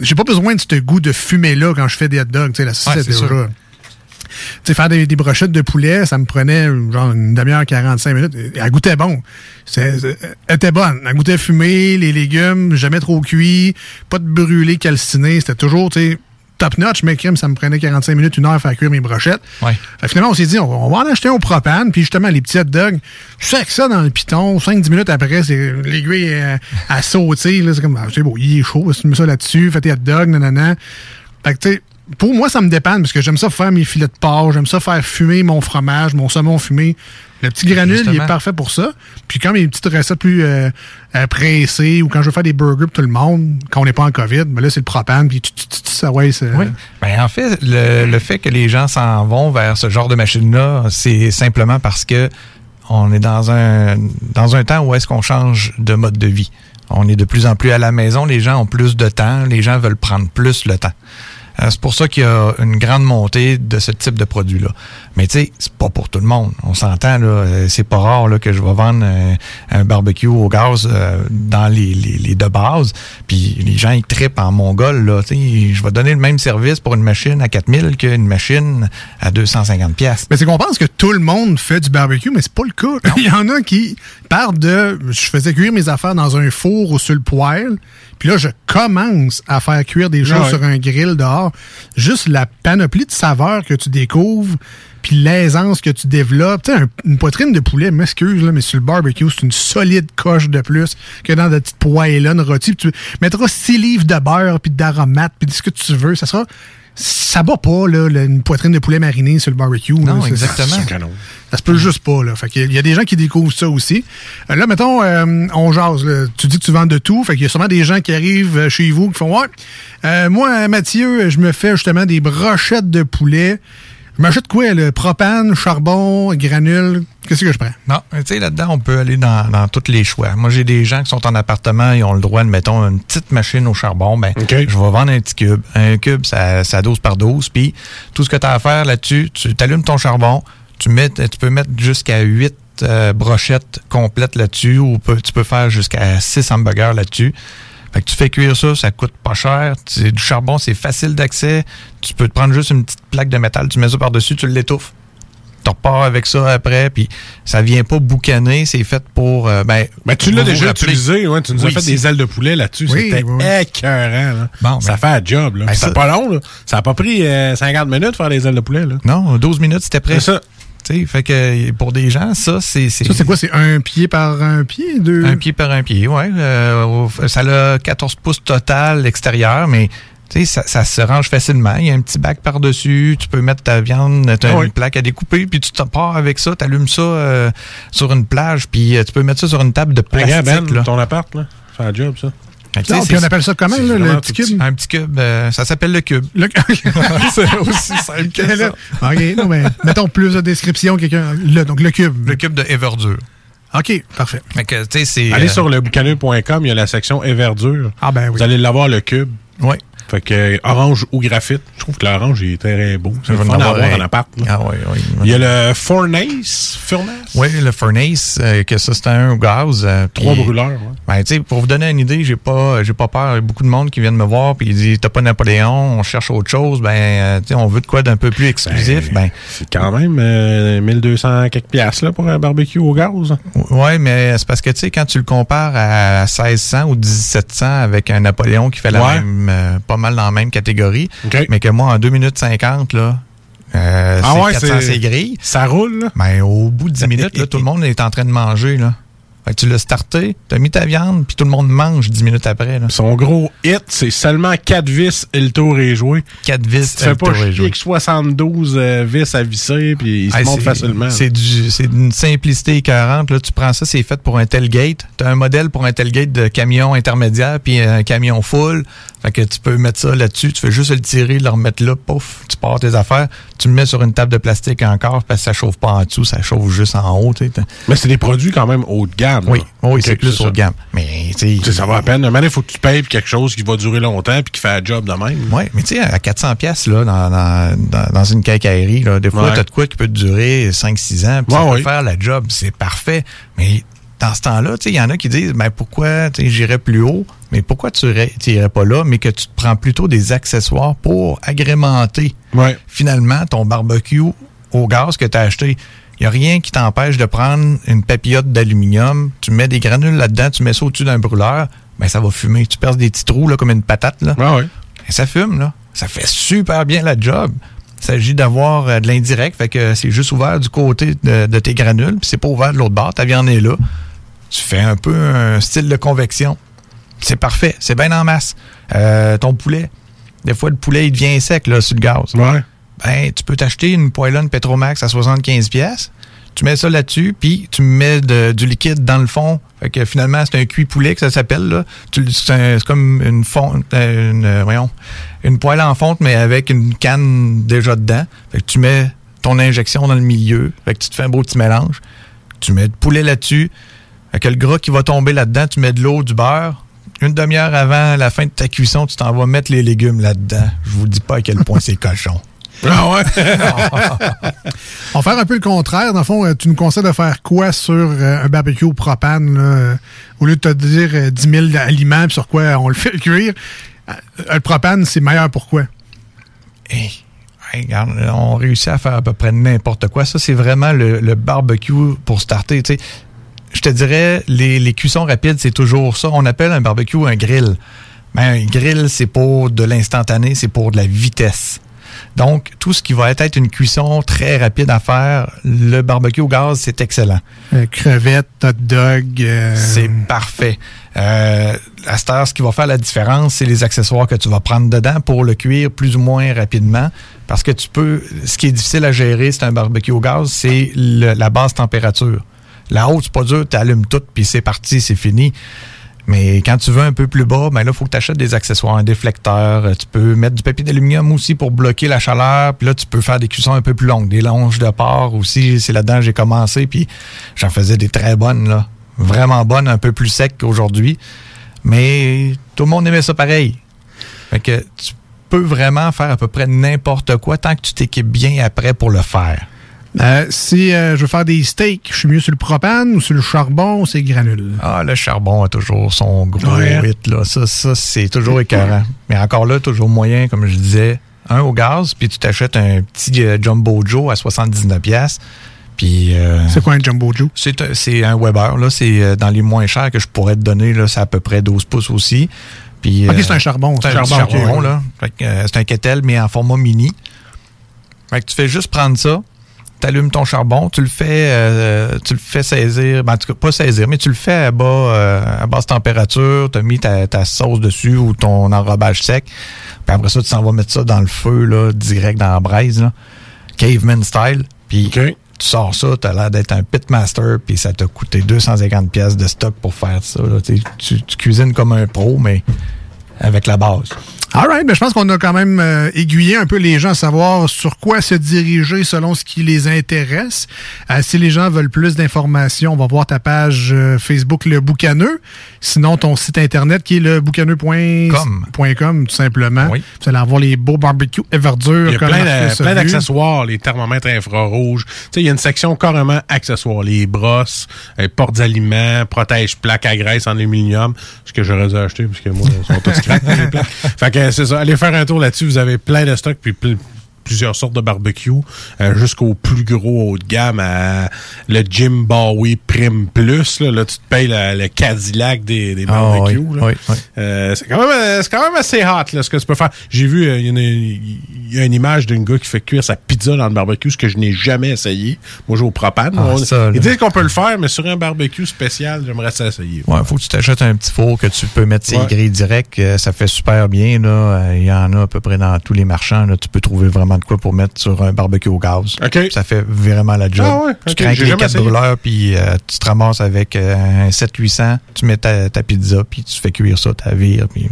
J'ai pas besoin de ce goût de fumée-là quand je fais des hot dogs. Tu sais, la saucisse, Ouais, c'est c'est sûr. déjà. Tu sais, faire des, des brochettes de poulet, ça me prenait genre une demi-heure, 45 minutes. Elle goûtait bon. C'est- elle était bonne. Elle goûtait fumé, les légumes, jamais trop cuits, pas de brûlé calciné. C'était toujours, tu sais, top notch, mais crème, ça me prenait 45 minutes, une heure à faire cuire mes brochettes. Ouais. Fait que finalement, on s'est dit, on, on va en acheter un au propane, puis justement, les petits hot dogs, je fais avec ça dans le piton, 5-10 minutes après, c'est l'aiguille euh, à sauter, là, c'est comme, ah, c'est beau, il est chaud, tu mets ça là-dessus, fais tes hot dogs, nanana. Fait que, tu sais, pour moi, ça me dépend, parce que j'aime ça faire mes filets de porc, j'aime ça faire fumer mon fromage, mon saumon fumé. Le petit granule, il est parfait pour ça. Puis quand mes petites recettes plus euh, euh, pressées, ou quand je veux faire des burgers pour tout le monde, quand on n'est pas en COVID, ben là, c'est le propane, puis tu, tu, tu, tu- ça, ouais, c'est... Oui. Ben, en fait, le, le fait que les gens s'en vont vers ce genre de machine-là, c'est simplement parce que on est dans un dans un temps où est-ce qu'on change de mode de vie. On est de plus en plus à la maison, les gens ont plus de temps, les gens veulent prendre plus le temps. Euh, C'est pour ça qu'il y a une grande montée de ce type de produit-là. Mais tu sais, c'est pas pour tout le monde. On s'entend, là, euh, c'est pas rare là, que je vais vendre un, un barbecue au gaz euh, dans les, les, les de base. Puis les gens, ils trippent en mongol. Là, tu sais, je vais donner le même service pour une machine à 4000 qu'une machine à 250 pièces. Mais c'est qu'on pense que tout le monde fait du barbecue, mais c'est pas le cas. Il y en a qui partent de. Je faisais cuire mes affaires dans un four ou sur le poêle, puis là, je commence à faire cuire des choses Ouais. sur un grill dehors. Juste la panoplie de saveurs que tu découvres, puis l'aisance que tu développes. Tu sais, un- une poitrine de poulet, m'excuse, mais sur le barbecue, c'est une solide coche de plus que dans de petites poêles-là, une rôtie. Puis Tu mettras six livres de beurre, puis d'aromates, puis de ce que tu veux. Ça sera. Ça bat pas, là, une poitrine de poulet marinée sur le barbecue. Non, là. Exactement. Ça se peut juste pas, là. Fait qu'il y a- il y a des gens qui découvrent ça aussi. Euh, là, mettons, euh, on jase, là. Tu dis que tu vends de tout. Fait qu'il y a sûrement des gens qui arrivent euh, chez vous qui font Ouais, euh, moi, Mathieu, je me fais justement des brochettes de poulet Je m'achète quoi? Le propane, charbon, granule? Qu'est-ce que je prends? Non, tu sais, là-dedans, on peut aller dans, dans tous les choix. Moi, j'ai des gens qui sont en appartement, ils ont le droit de, mettons, une petite machine au charbon. Ben, je vais vendre un petit cube. Un cube, ça, ça 12 par 12. Puis, tout ce que tu as à faire là-dessus, tu allumes ton charbon, tu, mets, tu peux mettre jusqu'à 8 euh, brochettes complètes là-dessus ou peut- tu peux faire jusqu'à 6 hamburgers là-dessus. Fait que tu fais cuire ça, ça coûte pas cher. C'est du charbon, c'est facile d'accès. Tu peux te prendre juste une petite plaque de métal, tu mets ça par-dessus, tu l'étouffes. Tu repars avec ça après, puis ça vient pas boucaner, c'est fait pour... euh, ben, Ben, tu l'as déjà utilisé, ouais, tu nous as fait des ailes de poulet là-dessus. Oui, C'était oui, écœurant. là. Bon, ça ben- fait un job. Là. Ben, ça- pas long. Là. Ça a pas pris euh, 50 minutes de faire des ailes de poulet. Là. Non, 12 minutes, c'était prêt. C'est ça. Tu sais, fait que pour des gens, ça, c'est... Ça, c'est quoi? C'est un pied par un pied? Deux... Un pied par un pied, oui. ça a 14 pouces total extérieur, mais tu sais, ça, ça se range facilement. Il y a un petit bac par-dessus. Tu peux mettre ta viande, tu as Ah une plaque à découper, puis tu te pars avec ça, tu allumes ça euh, sur une plage, puis euh, tu peux mettre ça sur une table de plastique. Regarde, Ben, là. ton appart, là. C'est un job, ça. Non, puis on appelle ça comment, là, le petit cube? Un petit cube, euh, ça s'appelle le cube. Le... c'est aussi simple que ça. OK, non, mais mettons plus de description, quelqu'un. Le, donc, le cube. Le cube de Everdure. OK, parfait. Que. Allez euh, sur le boucaneux.com, il y a la section Everdure. Ah, ben oui. Vous allez l'avoir, le cube. Oui. Fait que euh, orange ou graphite. Je trouve que l'orange est très beau. C'est fun en à avoir avoir un. en appart. là. Ah oui, oui. Il y a le Furnace. Furnace? Oui, le Furnace, euh, que ça, c'est un au gaz. euh, Trois brûleurs. ouais. Ben, pour vous donner une idée, j'ai pas, j'ai pas peur. Il y a beaucoup de monde qui viennent me voir puis ils disent T'as pas Napoléon, on cherche autre chose. Ben, euh, tu sais, on veut de quoi d'un peu plus exclusif. Ben, C'est quand même euh, 1200 quelques piastres là, pour un barbecue au gaz. ouais, mais c'est parce que tu sais, quand tu le compares à 1600 ou 1700 avec un Napoléon qui fait la Ouais. même, euh, pas mal dans la même catégorie, mais que moi, en 2 minutes 50, là, euh, Ah ouais, c'est 400 c'est- c'est gris. Ça roule, là? Ben, au bout de 10 minutes, là, tout le monde est en train de manger, là. Fait que tu l'as starté, t'as mis ta viande, puis tout le monde mange 10 minutes après, là. Son gros hit, c'est seulement 4 vis et le tour est joué. 4 vis, Tu fais le pas tour est joué. avec 72 euh, vis à visser, puis il se Hey, monte c'est- facilement. C'est du- c'est d'une simplicité écœurante. Là, tu prends ça, c'est fait pour un tailgate. Tu as un modèle pour un tailgate de camion intermédiaire puis un camion full. Fait que tu peux mettre ça là-dessus. Tu fais juste le tirer, le remettre là, pouf, tu pars tes affaires. Tu le mets sur une table de plastique encore parce que ça chauffe pas en dessous, ça chauffe juste en haut. tu. Mais c'est des produits quand même haut de gamme. Oui, là. oui, c'est plus haut de gamme. Mais tu sais, Tu ça va à peine. Il faut que tu payes quelque chose qui va durer longtemps puis qui fait un job de même. Oui, mais tu sais, à 400 pièces là, dans, dans, dans, une quincaillerie, là, des fois, Ouais. t'as de quoi qui peut te durer 5-6 ans, puis ça Ouais, peut faire la job, c'est parfait. Mais dans ce temps-là, tu il y en a qui disent, ben pourquoi tu j'irais plus haut, mais pourquoi tu irais, tu irais pas là, mais que tu te prends plutôt des accessoires pour agrémenter Ouais. finalement ton barbecue au gaz que tu as acheté. Il n'y a rien qui t'empêche de prendre une papillote d'aluminium, tu mets des granules là-dedans, tu mets ça au-dessus d'un brûleur, ben ça va fumer. Tu perces des petits trous là, comme une patate. Là. Ouais. Et ça fume, là. Ça fait super bien la job. Il s'agit d'avoir euh, de l'indirect, fait que c'est juste ouvert du côté de, de tes granules, puis c'est pas ouvert de l'autre bord, ta viande est là. Tu fais un peu un style de convection. C'est parfait, c'est bien en masse. Euh, ton poulet, des fois le poulet il devient sec là, sur le gaz. Ouais. Tu peux t'acheter une poêlonne Petromax à 75 pièces. Tu mets ça là-dessus, puis tu mets du liquide dans le fond. Fait que finalement, c'est un cuit poulet que ça s'appelle. C'est comme une fonte, euh, une, euh, une poêle en fonte, mais avec une canne déjà dedans. Fait que tu mets ton injection dans le milieu. Fait que tu te fais un beau petit mélange. Tu mets de poulet là-dessus. Fait que le gras qui va tomber là-dedans, tu mets de l'eau, du beurre. Une demi-heure avant la fin de ta cuisson, tu t'en vas mettre les légumes là-dedans. Je vous dis pas à quel point c'est cochon. Ah ouais? On va faire un peu le contraire. Dans le fond, euh, tu nous conseilles de faire quoi sur euh, un barbecue au propane? là, euh, au lieu de te dire euh, 10 000 aliments sur quoi on le fait cuire, le propane, c'est meilleur pour quoi? Hey, hey, regarde, on réussit à faire à peu près n'importe quoi. Ça, c'est vraiment le, le barbecue pour starter. Je te dirais, les, les cuissons rapides, c'est toujours ça. On appelle un barbecue un grill. Mais un grill, c'est pour de l'instantané, c'est pour de la vitesse. Donc, tout ce qui va être une cuisson très rapide à faire, le barbecue au gaz, c'est excellent. Euh, crevettes, hot dog. euh, C'est parfait. Euh, à cette heure, ce qui va faire la différence, c'est les accessoires que tu vas prendre dedans pour le cuire plus ou moins rapidement. Parce que tu peux. Ce qui est difficile à gérer, c'est un barbecue au gaz, c'est la basse température. La haute, c'est pas dur, tu allumes tout, puis c'est parti, c'est fini. Mais quand tu veux un peu plus bas, ben là, il faut que tu achètes des accessoires, un déflecteur. Euh, Tu peux mettre du papier d'aluminium aussi pour bloquer la chaleur. Puis là, tu peux faire des cuissons un peu plus longues, des longes de porc aussi. C'est là-dedans que j'ai commencé. Puis j'en faisais des très bonnes, là. Vraiment bonnes, un peu plus secs qu'aujourd'hui. Mais tout le monde aimait ça pareil. Fait que tu peux vraiment faire à peu près n'importe quoi tant que tu t'équipes bien après pour le faire. Euh, si euh, je veux faire des steaks, je suis mieux sur le propane ou sur le charbon ou c'est granule? Ah, le charbon a toujours son gros Ouais. hit, là. Ça, ça c'est toujours écœurant. Mais encore là, toujours moyen, comme je disais, un au gaz, puis tu t'achètes un petit euh, Jumbo Joe à 79 pièces. Puis euh, C'est quoi un Jumbo Joe? c'est un- Weber, là. C'est dans les moins chers que je pourrais te donner, là. C'est à peu près 12 pouces aussi. Puis, Ok, c'est un charbon. c'est un charbon, ouais. là. Euh, c'est un kettle, mais en format mini. Fait que tu fais juste prendre ça, allumes ton charbon, tu le fais euh, tu le fais saisir, ben, en tout cas, pas saisir, mais tu le fais à, bas, euh, à basse température, tu as mis ta, ta sauce dessus ou ton enrobage sec. Puis après ça, tu s'en vas mettre ça dans le feu, là, direct dans la braise, là. Caveman style. Puis tu sors ça, tu as l'air d'être un pitmaster, puis ça t'a coûté 250 pièces de stock pour faire ça. là. Tu, tu- tu cuisines comme un pro, mais avec la base. All right, ben, je pense qu'on a quand même euh, aiguillé un peu les gens à savoir sur quoi se diriger selon ce qui les intéresse. Euh, si les gens veulent plus d'informations, on va voir ta page euh, Facebook Le Boucaneux. Sinon, ton site internet qui est le boucaneux.com, tout simplement. Vous allez avoir les beaux barbecues et verdure. Il y a plein, d'accessoires, les thermomètres infrarouges. Tu sais, il y a une section carrément accessoires. Les brosses, les portes aliments, protège plaques à graisse en aluminium. Ce que j'aurais dû acheter, parce que moi, ils sont tous les plaques. Fait que c'est ça. Allez faire un tour là-dessus. Vous avez plein de stocks, puis plusieurs sortes de barbecue, euh, jusqu'au plus gros haut de gamme, à le Jim Bowie Prime Plus. Là, Là, tu te payes le Cadillac des, des Ah, barbecues. oui, là. oui, oui. Euh, c'est quand même euh, c'est quand même assez hot là, ce que tu peux faire. J'ai vu il y, y a une image d'un gars qui fait cuire sa pizza dans le barbecue, ce que je n'ai jamais essayé. Moi, j'ai au propane. Ah, On- ils disent qu'on peut le faire, mais sur un barbecue spécial, j'aimerais ça essayer. Ouais, faut que tu t'achètes un petit four que tu peux mettre ses Ouais. grilles direct. ça fait super bien. là. Il y en a à peu près dans tous les marchands. Là. Tu peux trouver vraiment de quoi pour mettre sur un barbecue au gaz. Ça fait vraiment la job. Ah ouais, Tu j'ai les quatre essayé. brûleurs, puis euh, tu te ramasses avec euh, un 7-800. Tu mets ta, ta pizza, puis tu fais cuire ça, ta vire. Puis...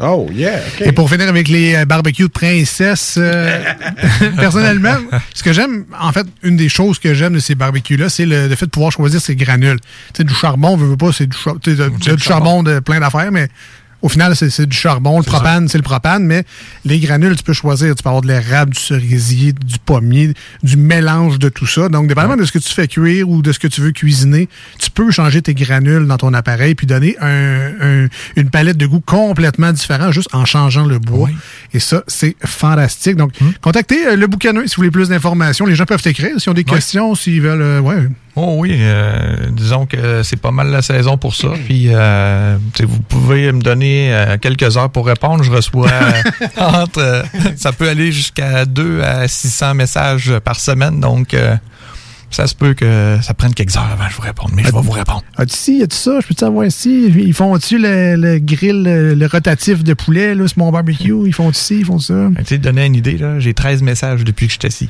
Oh, yeah. Et pour finir avec les euh, barbecues de princesse, euh, personnellement, ce que j'aime, en fait, une des choses que j'aime de ces barbecues-là, c'est le, le fait de pouvoir choisir ses granules. Tu sais, du charbon, veux, veux pas, c'est du, char- du charbon de plein d'affaires, mais au final, c'est du charbon. Le propane, c'est le propane, mais les granules, tu peux choisir. Tu peux avoir de l'érable, du cerisier, du pommier, du mélange de tout ça. Donc, dépendamment de ce que tu fais cuire ou de ce que tu veux cuisiner, tu peux changer tes granules dans ton appareil puis donner un- un- une palette de goût complètement différente juste en changeant le bois. Et ça, c'est fantastique. Donc, contactez euh, le boucaneux si vous voulez plus d'informations. Les gens peuvent t'écrire s'ils ont des questions, s'ils veulent. euh, ouais. Oh oui, euh, disons que c'est pas mal la saison pour ça. Puis euh, vous pouvez me donner euh, quelques heures pour répondre. Je reçois euh, entre euh, ça peut aller jusqu'à 2 à 600 messages par semaine. Donc euh, ça se peut que ça prenne quelques heures avant que je vous réponde, mais je vais vous répondre. As-tu ci, as-tu ça? Je peux te savoir ici? Ils font-tu le, le grill, le, le rotatif de poulet, là, sur mon barbecue? Ils font-tu ci, ils font ça? Tu sais, te donner une idée, là, j'ai 13 messages depuis que je suis assis.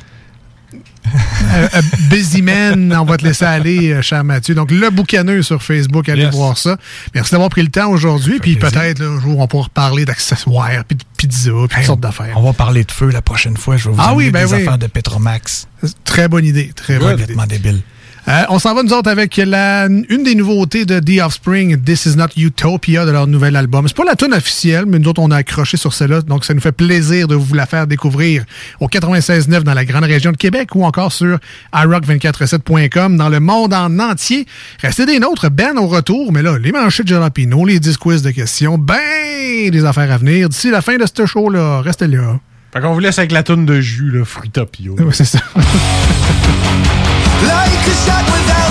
Euh, euh, busy Man, on va te laisser aller, euh, cher Mathieu. Donc, le boucaneux sur Facebook, allez Yes. voir ça. Merci d'avoir pris le temps aujourd'hui. Puis peut-être, un jour, on pourra reparler d'accessoires, puis de pizza, puis toutes sortes d'affaires. On va parler de feu la prochaine fois. Je vais vous Ah oui, ben des oui. affaires de Petromax. Très bonne idée, très bonne idée. Complètement débile. Euh, on s'en va, nous autres, avec la, une des nouveautés de The Offspring, This Is Not Utopia, de leur nouvel album. C'est pas la tune officielle, mais nous autres, on a accroché sur celle-là, donc ça nous fait plaisir de vous la faire découvrir au 96.9 dans la grande région de Québec ou encore sur iRock247.com dans le monde en entier. Restez des nôtres, Ben au retour, mais là, les manchettes de Jalapino, les 10 quiz de questions, ben des affaires à venir. D'ici la fin de ce show-là, restez là. Fait qu'on vous laisse avec la toune de jus, là, Fruitopio. Ouais, c'est ça. Shot without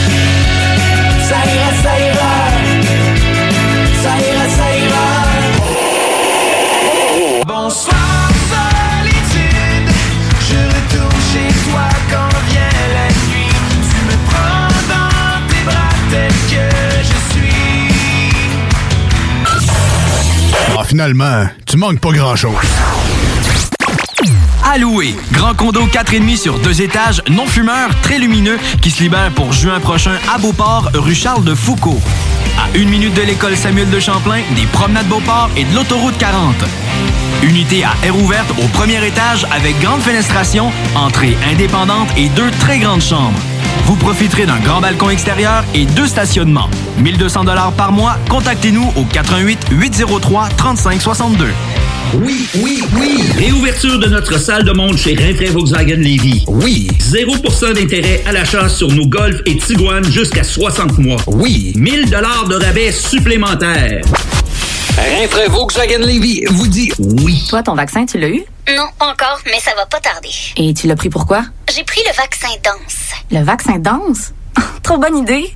finalement, tu manques pas grand-chose. Louer. Grand condo 4,5 sur deux étages, non fumeur, très lumineux, qui se libère pour juin prochain à Beauport, rue Charles de Foucault. À une minute de l'école Samuel de Champlain, des promenades Beauport et de l'autoroute 40. Unité à air ouverte au premier étage avec grande fenestration, entrée indépendante et deux très grandes chambres. Vous profiterez d'un grand balcon extérieur et deux stationnements. 1200 dollars par mois. Contactez-nous au 88 803 3562. Oui, oui, oui. Réouverture de notre salle de monde chez Rinfraie Volkswagen Lévy. Oui. 0% d'intérêt à l'achat sur nos Golf et Tiguan jusqu'à 60 mois. Oui. 1000 dollars de rabais supplémentaires. Rinfraie Volkswagen Lévy vous dit oui. Toi, ton vaccin, tu l'as eu? Non, pas encore, mais ça va pas tarder. Et tu l'as pris pourquoi? J'ai pris le vaccin danse. Le vaccin danse? Trop bonne idée!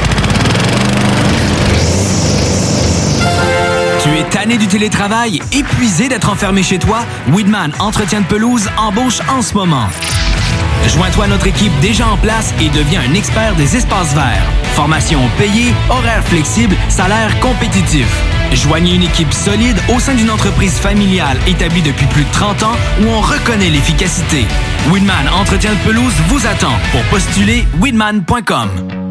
Tu es tanné du télétravail, épuisé d'être enfermé chez toi? Weedman Entretien de pelouse embauche en ce moment. Joins-toi à notre équipe déjà en place et deviens un expert des espaces verts. Formation payée, horaires flexibles, salaire compétitif. Joignez une équipe solide au sein d'une entreprise familiale établie depuis plus de 30 ans où on reconnaît l'efficacité. Weedman Entretien de pelouse vous attend. Pour postuler, weedman.com.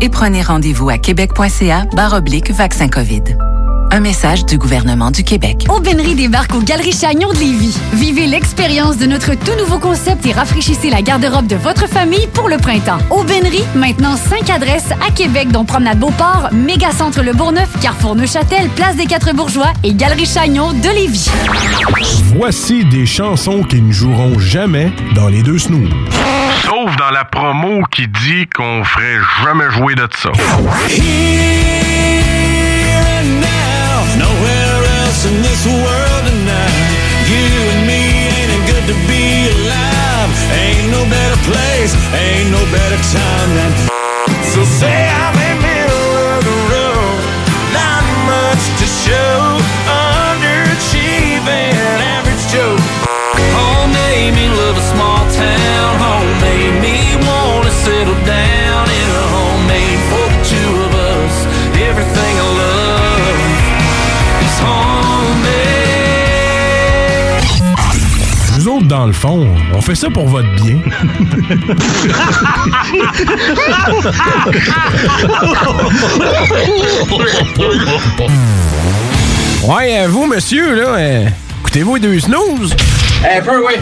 et prenez rendez-vous à québec.ca oblique vaccin COVID. Un message du gouvernement du Québec. Aubainerie débarque aux Galeries Chagnon de Lévis. Vivez l'expérience de notre tout nouveau concept et rafraîchissez la garde-robe de votre famille pour le printemps. Aubainerie, maintenant 5 adresses à Québec, dont Promenade Beauport, Mégacentre Le Bourgneuf, Carrefour Neuchâtel, Place des Quatre Bourgeois et Galerie Chagnon de Lévis. Voici des chansons qui ne joueront jamais dans les deux snooze. Sauf dans la promo qui dit qu'on ferait jamais jouer de ça. This world tonight. You and me ain't it good to be alive. Ain't no better place, ain't no better time than. So say I'm in the middle of the road. Not much to show. On fait ça pour votre bien. Ouais, euh, vous, monsieur, là, euh, écoutez-vous deux snooze? Un peu, oui.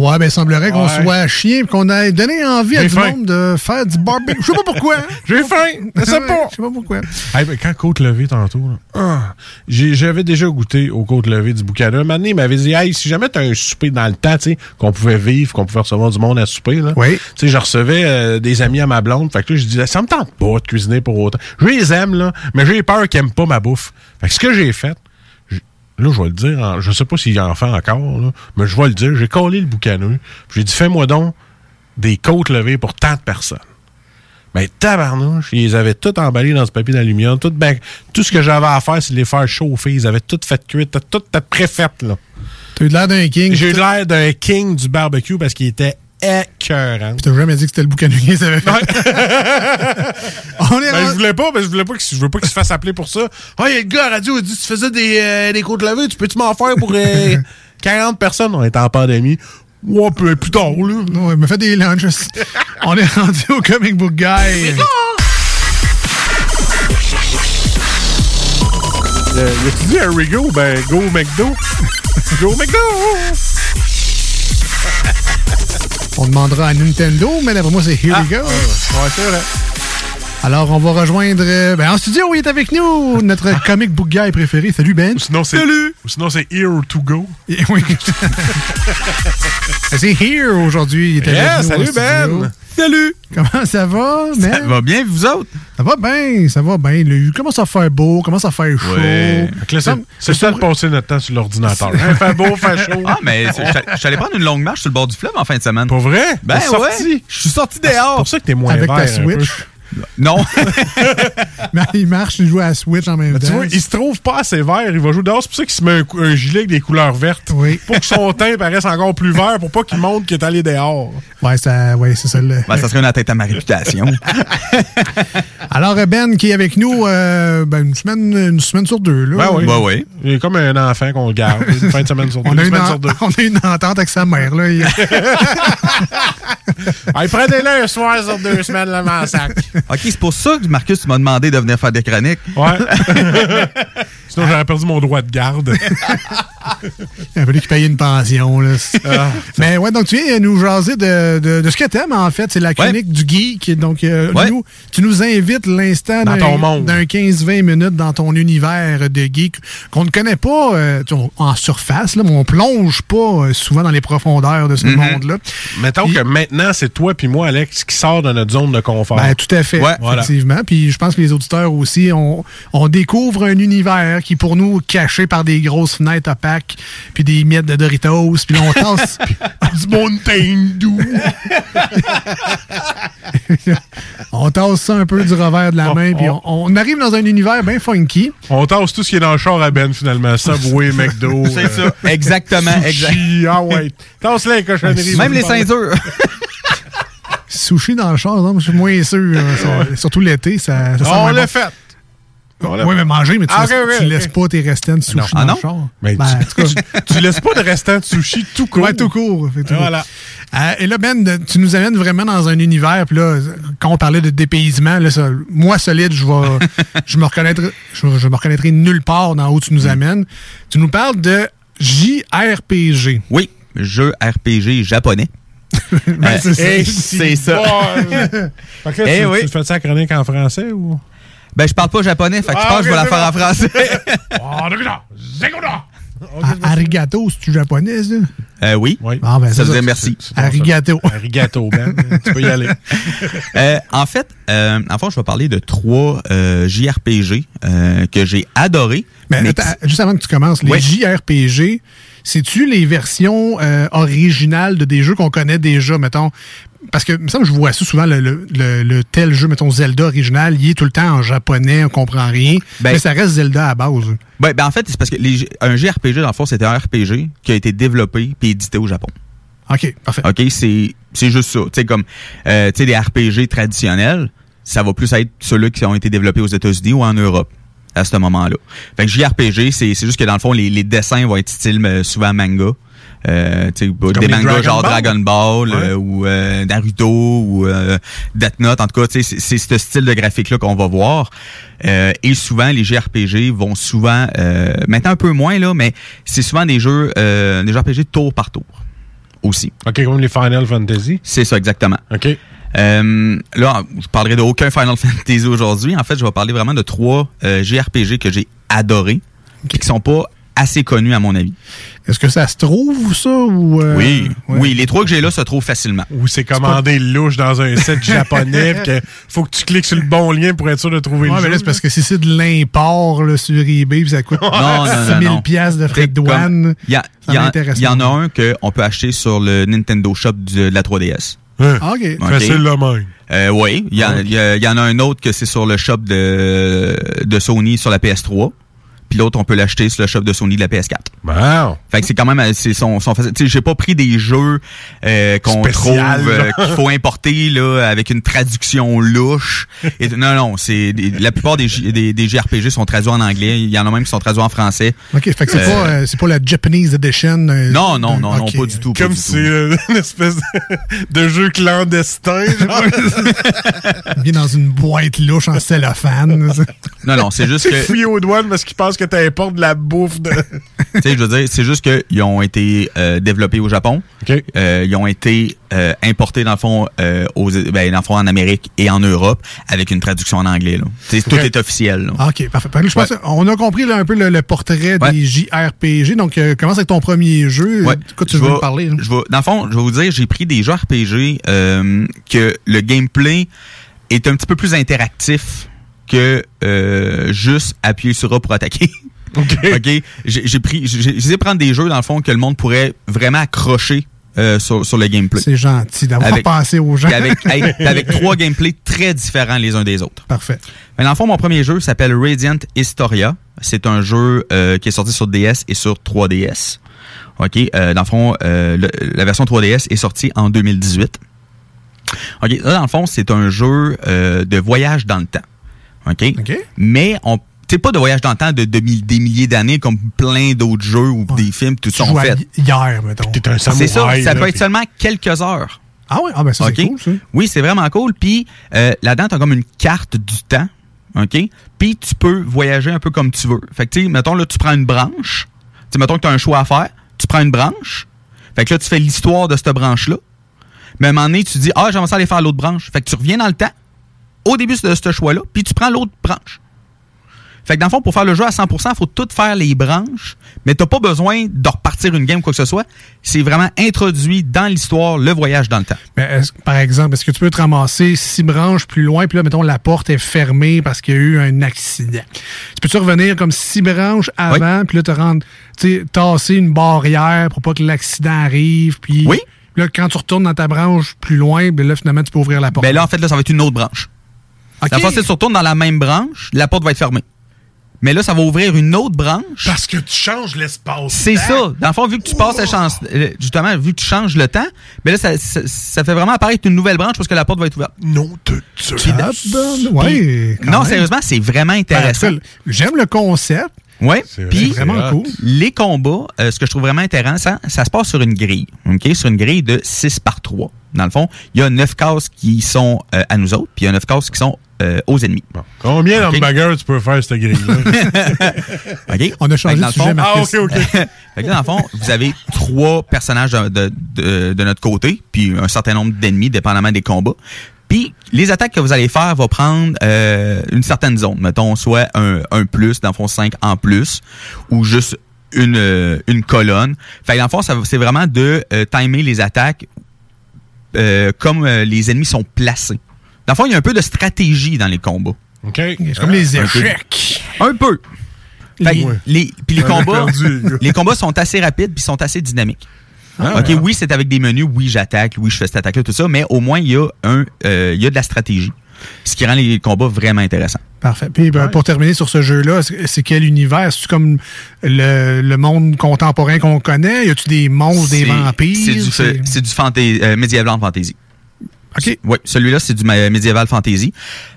Ouais, ben, il semblerait qu'on Ouais. soit chien et qu'on ait donné envie à faim. le monde de faire du barbecue. Je sais pas pourquoi. hein. J'ai faim! Je sais pas! Je sais pas pourquoi. Hey, ben, quand côte levée tantôt, ah, j'avais déjà goûté aux côtes levées du boucan. Un il m'avait dit, hey, si jamais t'as un souper dans le temps, tu sais, qu'on pouvait vivre, qu'on pouvait recevoir du monde à souper, là. Oui. Tu sais, je recevais euh, des amis à ma blonde. Fait que là, je disais, ça me tente pas de cuisiner pour autant. Je les aime, là, mais j'ai peur qu'ils aiment pas ma bouffe. Fait que ce que j'ai fait, Là, je vais le dire, en- je sais pas s'il en fait encore, là, mais je vais le dire. J'ai collé le boucaneux. J'ai dit, fais-moi donc des côtes levées pour tant de personnes. Mais tabarnouche, ils les avaient tout emballés dans ce papier d'aluminium. Tout, ben, tout ce que j'avais à faire, c'est de les faire chauffer. Ils avaient tout fait cuire. Tout était préfait, là. T'as eu l'air d'un king. J'ai eu l'air d'un king du barbecue parce qu'il était écœurant. T'as jamais dit que c'était le boucan qui les avait fait. On est Ben, je voulais pas, mais je voulais pas que, je veux pas qu'il se fasse appeler pour ça. Ah, il y a le gars à la radio, il dit, tu faisais des, euh, des côtes levées, tu peux-tu m'en faire pour euh, 40 personnes? On est en pandémie. Ouais, plus, plus tard, là. Non, il m'a fait des lunchs. On est rendu au comic book guy. Euh, tu dit un Rigo? Ben, go McDo. go McDo! On demandera à Nintendo, mais d'après moi, c'est Here we go. Ouais, c'est vrai. Alors, on va rejoindre. euh, Ben, en studio, il est avec nous, notre comic book guy préféré. Salut, Ben. Sinon, c'est, Salut! ou sinon, c'est Here to Go. Oui. c'est Here aujourd'hui. Il est Yeah, avec nous salut. Ben. Salut! Comment ça va? Ça va bien, vous autres? Ça va bien, ça va bien. Il commence à faire beau, commence à faire chaud? Ouais. C'est, c'est ça de passer notre temps sur l'ordinateur. Hein, fait beau, fait chaud. Ah, mais c'est- je suis allé prendre une longue marche sur le bord du fleuve en fin de semaine. Pour vrai? Ben ouais. Je suis sorti C'est dehors. pour ça que t'es moins Avec vert. ta un peu. Switch. Non. Mais il marche, il joue à la Switch en même Tu temps. vois, il se trouve pas assez vert, il va jouer dehors. C'est pour ça qu'il se met un, gilet avec des couleurs vertes. Pour que son teint paraisse encore plus vert, pour pas qu'il montre qu'il est allé dehors. Ouais, ça, ouais, c'est ça. le- Ben, ça serait une atteinte à ma réputation. Alors, Ben, qui est avec nous euh, ben, une, semaine, une semaine sur deux. Là. Ben oui. Il est comme un enfant qu'on garde une fin de semaine sur deux. On a, une une semaine en- sur deux. on a une entente avec sa mère. Là. Il- Hey, Prenez-le un soir sur deux semaines, le sac. OK, c'est pour ça que Marcus m'a demandé de venir faire des chroniques. Ouais. Sinon, j'aurais perdu mon droit de garde. Il a fallu qu'il paye une pension. Là. Ah. Mais ouais, donc tu viens nous jaser de, de, de ce que t'aimes, en fait. C'est la chronique du geek. Donc, euh, Ouais. nous, tu nous invites l'instant Dans d'un ton monde. d'un 15-20 minutes dans ton univers de geek qu'on ne connaît pas euh, en surface, là, mais on plonge pas euh, souvent dans les profondeurs de ce Mhm. monde-là. Mettons que maintenant, c'est toi puis moi, Alex, qui sort de notre zone de confort. Ben, tout à fait, effectivement. Puis je pense que les auditeurs aussi, on, on découvre un univers qui, pour nous, caché par des grosses fenêtres opaques, puis des miettes de Doritos, puis là, on tasse du Mountain Dew. on tasse ça un peu du revers de la main, puis on, on arrive dans un univers bien funky. On tasse tout ce qui est dans le char à Ben, finalement. Subway, McDo. C'est ça. Exactement, Sushi, ah ouais. Tasse les cochonneries. Même les ceintures. Sushi dans le char, non, je suis moins sûr. euh, ça- surtout l'été, ça, On l'a bon. fait. Oui, mais manger, mais tu, Ah, laisses, tu laisses pas tes restants de sushi Non. dans Ah, le char. Mais Ben, tu, cas, laisses pas de restant de sushi tout court. Ouais, tout court. Voilà. Euh, et là, Ben, tu nous amènes vraiment dans un univers. Puis là, quand on parlait de dépaysement, là, ça, moi, solide, je vais, je me reconnaîtrai, je, je me reconnaîtrai nulle part dans où tu Mm. nous amènes. Tu nous parles de JRPG. Oui, jeu RPG japonais. Ben, c'est ça. Euh, c'est ça. Fait que là, Eh tu, oui. tu fais ça chronique en français ou? Ben, je parle pas japonais, fait que je Ah, pense que je vais la faire en français. Ah, Arigato, c'est-tu japonais, ça? Euh, oui. Ah, ben, ça dire merci. Arigato. Arigato, Ben. tu peux y aller. Euh, en fait, euh, en fait, je vais parler de trois euh, JRPG euh, que j'ai adorés. Mais, attends, juste avant que tu commences, les. JRPG, c'est-tu les versions euh, originales de des jeux qu'on connaît déjà, mettons? Parce que, il me semble que je vois ça souvent, le, le- le- le tel jeu, mettons, Zelda original, il est tout le temps en japonais, on comprend rien, Ben- mais ça reste Zelda à base. Ben en fait, c'est parce que les, un JRPG, dans le fond, c'était un RPG qui a été développé puis édité au Japon. OK, parfait. OK, c'est c'est juste ça. Tu sais, comme, euh, tu sais, des RPG traditionnels, ça va plus être ceux-là qui ont été développés aux États-Unis ou en Europe à ce moment-là. Fait que JRPG, c'est c'est juste que dans le fond, les, les dessins vont être style euh, souvent manga. Euh, bah, des mangas genre Ball? Dragon Ball Ouais. euh, ou euh, Naruto ou euh, Death Note. En tout cas, c'est ce style de graphique-là qu'on va voir. Euh, et souvent, les JRPG vont souvent, euh, maintenant un peu moins, là, mais c'est souvent des jeux, euh, des JRPG tour par tour aussi. OK, comme les Final Fantasy. C'est ça, exactement. OK. Euh, là, je parlerai de aucun Final Fantasy aujourd'hui. En fait, je vais parler vraiment de trois euh, JRPG que j'ai adorés, puis qui sont pas assez connus à mon avis. Est-ce que ça se trouve, ça? Ou, euh, oui, ouais. oui, les trois que j'ai là se trouvent facilement. Ou c'est commandé louche dans un set japonais, que faut que tu cliques sur le bon lien pour être sûr de trouver Ouais, le mais jeu. là, c'est parce que si c'est de l'import là, sur eBay, ça coûte Non, non, non, 6000 non. piastres de frais de douane. Il y, en- y a un qu'on peut acheter sur le Nintendo Shop de, de la 3DS. Ah, OK. OK. Facile le même. Euh, oui, il y, y en a un autre que c'est sur le shop de, de Sony sur la PS3. Puis l'autre, on peut l'acheter sur le shop de Sony de la PS4. Wow. Fait que c'est quand même euh, c'est son, son. Tu sais, j'ai pas pris des jeux euh, qu'on trouve euh, qu'il faut importer là avec une traduction louche. Et, non non, c'est la plupart des, des, des JRPG sont traduits en anglais. Il y en a même qui sont traduits en français. OK, fait que c'est Euh, pas, c'est pas la Japanese Edition. Non non non non pas du tout. Comme c'est une espèce de, jeu clandestin. vient dans une boîte louche en cellophane. Non non, c'est juste que fouillé aux douanes parce qu'ils pensent que t'importes de la bouffe de. tu sais, je veux dire, c'est juste qu'ils ont été euh, développés au Japon. Euh, ils ont été euh, importés dans le fond aux, ben, dans le fond en Amérique et en Europe avec une traduction en anglais. Là. Tout est officiel. là. Ah, OK, parfait. Fait que Je pense Ouais. qu'on a compris là, un peu le, le portrait Ouais. des JRPG. Donc, commence avec ton premier jeu? Ouais. Quoi tu Je veux me parler? là? Je vais, dans le fond, je vais vous dire, j'ai pris des jeux RPG que le gameplay est un petit peu plus interactif que euh, juste appuyer sur A pour attaquer. OK. OK? J'ai pris, j'ai j'ai essayé de prendre des jeux, dans le fond, que le monde pourrait vraiment accrocher euh, sur, sur le gameplay. C'est gentil d'avoir pensé aux gens. Avec, avec, avec trois gameplays très différents les uns des autres. Parfait. Mais dans le fond, mon premier jeu s'appelle Radiant Historia. C'est un jeu euh, qui est sorti sur DS et sur 3DS. OK, euh, dans le fond, euh, le- la version 3DS est sortie en 2018. OK, là, dans le fond, c'est un jeu euh, de voyage dans le temps. OK? Mais on c'est pas de voyage dans le temps de, des milliers d'années comme plein d'autres jeux ou des films, tout ça à fait. hier, mettons. T'es un C'est ça, ça là, peut puis- être seulement quelques heures. Ah ouais, ah ben ça, c'est cool, ça. Oui, c'est vraiment cool. Puis euh, là-dedans, tu as comme une carte du temps. OK? Puis tu peux voyager un peu comme tu veux. Fait que, tu sais, mettons, là, tu prends une branche. Tu sais, mettons que tu as un choix à faire. Tu prends une branche. Fait que là, tu fais l'histoire de cette branche-là. Mais à un moment donné, tu dis, ah, j'aimerais ça aller faire l'autre branche. Fait que tu reviens dans le temps, au début de ce choix-là, puis tu prends l'autre branche. Fait que dans le fond, pour faire le jeu à 100%, il faut tout faire les branches, mais t'as pas besoin de repartir une game ou quoi que ce soit. C'est vraiment introduit dans l'histoire le voyage dans le temps. Mais par exemple, est-ce que tu peux te ramasser six branches plus loin, puis là, mettons, la porte est fermée parce qu'il y a eu un accident. Tu peux-tu revenir comme six branches avant, puis là, te rendre, tu tasser une barrière pour pas que l'accident arrive, puis... Oui. Là, quand tu retournes dans ta branche plus loin, ben là, finalement, tu peux ouvrir la porte. Ben là, en fait, là, ça va être une autre branche. La fois, si tu retournes dans la même branche, la porte va être fermée. Mais là, ça va ouvrir une autre branche. Parce que tu changes l'espace. C'est ça. Dans le fond, vu que tu passes la chance, euh, justement, vu que tu changes le temps, mais là, ça, ça, ça fait vraiment apparaître une nouvelle branche parce que la porte va être ouverte. Non, de Ouais, quand Non, même. sérieusement, c'est vraiment intéressant. Ben, J'aime le concept. Oui, puis c'est vraiment cool. les combats, euh, ce que je trouve vraiment intéressant, ça se passe sur une grille, ok, sur une grille de 6 par 3. Dans le fond, il y a 9 cases qui sont euh, à nous autres, puis il y a 9 cases qui sont euh, aux ennemis. Combien Ok. d'hamburgers tu peux faire cette grille-là? OK? On a changé de sujet, fond-. Ah, ok, ok. Fait que là, dans le fond, vous avez trois personnages de, de- de- de notre côté, puis un certain nombre d'ennemis, dépendamment des combats. Puis les attaques que vous allez faire vont prendre euh, une certaine zone. Mettons, soit un, un plus, dans le fond 5 en plus, ou juste une, euh, une colonne. Fait que dans le fond, c'est vraiment de euh, timer les attaques euh, comme euh, les ennemis sont placés. Dans le fond, il y a un peu de stratégie dans les combats. OK. C'est comme les Un peu. échecs. Un peu. Fait Ouais. les, puis les combats, les les combats sont assez rapides puis sont assez dynamiques. Ah, ok, ouais. oui, c'est avec des menus, oui, j'attaque, oui, je fais cette attaque-là, tout ça, mais au moins, il y a un, euh, il y a de la stratégie. Ce qui rend les combats vraiment intéressants. Parfait. Puis ben, pour terminer sur ce jeu-là, c'est quel univers? C'est comme le, le monde contemporain qu'on connaît? Y a-tu des monstres, des vampires? C'est du, du euh, médiéval fantasy. OK. Oui, celui-là, c'est du ma- médiéval fantasy.